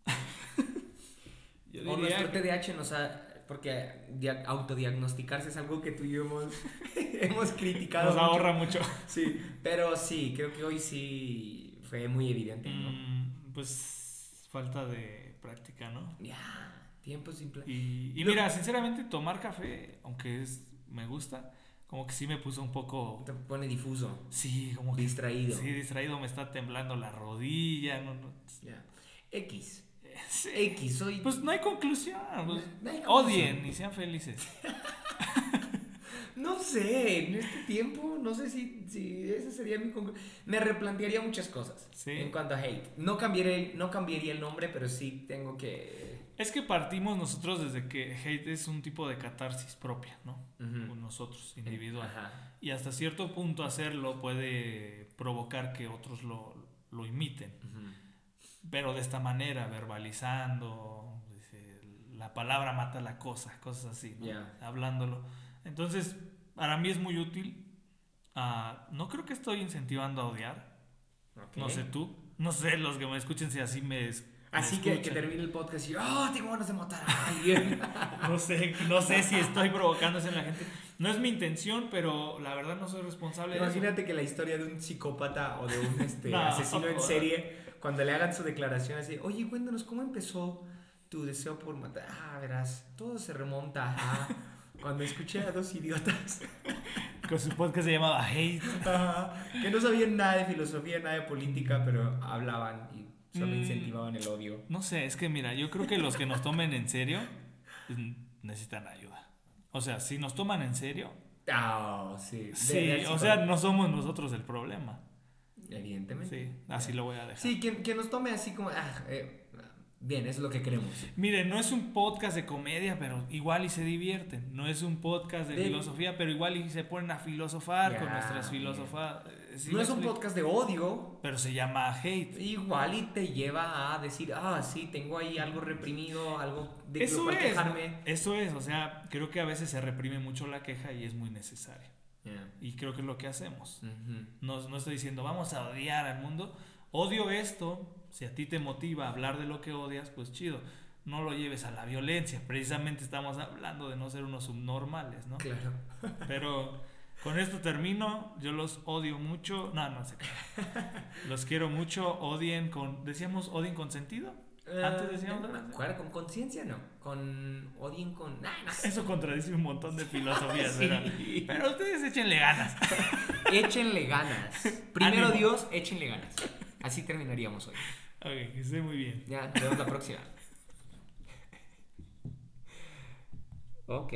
Yo O diría nuestro que- TDAH nos ha... Porque dia- autodiagnosticarse es algo que tú y yo hemos, hemos criticado. nos mucho. ahorra mucho. Sí, pero sí, creo que hoy sí fue muy evidente, ¿no? Mm, pues falta de práctica, ¿no? Ya, Tiempo sin plan. Y, mira, sinceramente, tomar café, aunque es, me gusta, como que sí me puso un poco. Te pone difuso, Sí, como que. distraído. Sí, distraído, me está temblando la rodilla. No, no, Ya. X. sí. X, soy. Pues no hay conclusión. pues, No hay conclusión. odien y sean felices. No sé, en este tiempo, no sé si, si ese sería mi conclusión. Me replantearía muchas cosas Sí. en cuanto a hate. No cambiaría, no cambiaría el nombre, pero sí tengo que. Es que partimos nosotros desde que hate es un tipo de catarsis propia, ¿no? Con nosotros, individual. Y hasta cierto punto hacerlo puede provocar que otros lo, lo imiten. Pero de esta manera, verbalizando, dice, la palabra mata la cosa, cosas así, ¿no? Ya. hablándolo. Entonces, para mí es muy útil. Ah, no creo que estoy incentivando a odiar. No sé tú. No sé los que me escuchen si así me. Así que, que termine el podcast y ¡Oh, tengo ganas de matar a alguien! No sé, no sé si estoy provocando eso en la gente. No es mi intención, pero la verdad no soy responsable de eso. Imagínate que la historia de un psicópata o de un este, No, asesino en serie, cuando le hagan su declaración así, oye, cuéntanos cómo empezó tu deseo por matar. Ah, verás, todo se remonta a cuando escuché a dos idiotas Con su podcast se llamaba Hate. ajá, que no sabían nada de filosofía, nada de política, pero hablaban y solo Mm. incentivaban el odio. No sé, es que mira, yo creo que los que nos tomen en serio mm, necesitan ayuda. O sea, si nos toman en serio, Ah, sí. sí, de- o sea, no somos nosotros el problema. Evidentemente. Sí, así lo voy a dejar. Sí, que, que nos tome así como, ah, eh, bien, eso es lo que queremos. Miren, no es un podcast de comedia, pero igual y se divierten. No es un podcast de, De- filosofía, pero igual y se ponen a filosofar con nuestras filosofas. Sí no es un podcast de odio, Pero se llama Hate. Igual y te lleva a decir, ah, sí, tengo ahí algo reprimido, algo de Eso es. quejarme. Eso es, o sea, creo que a veces se reprime mucho la queja y es muy necesaria. Yeah. Y creo que es lo que hacemos. Ujú. No, no estoy diciendo vamos a odiar al mundo. Odio esto. Si a ti te motiva a hablar de lo que odias, pues chido. No lo lleves a la violencia. Precisamente estamos hablando de no ser unos subnormales, ¿no? Claro. Pero con esto termino. Yo los odio mucho. No, no sé. Los quiero mucho. Odien con. Decíamos odien con sentido. Antes Eh, decíamos. no acuerdo, con conciencia no. Con odien con. No. Eso contradice un montón de filosofías, Sí. ¿verdad? Pero ustedes échenle ganas. Échenle ganas. Primero Ánimo. Dios, échenle ganas. Así terminaríamos hoy. Ok, que esté muy bien. Ya, nos vemos la próxima. Ok.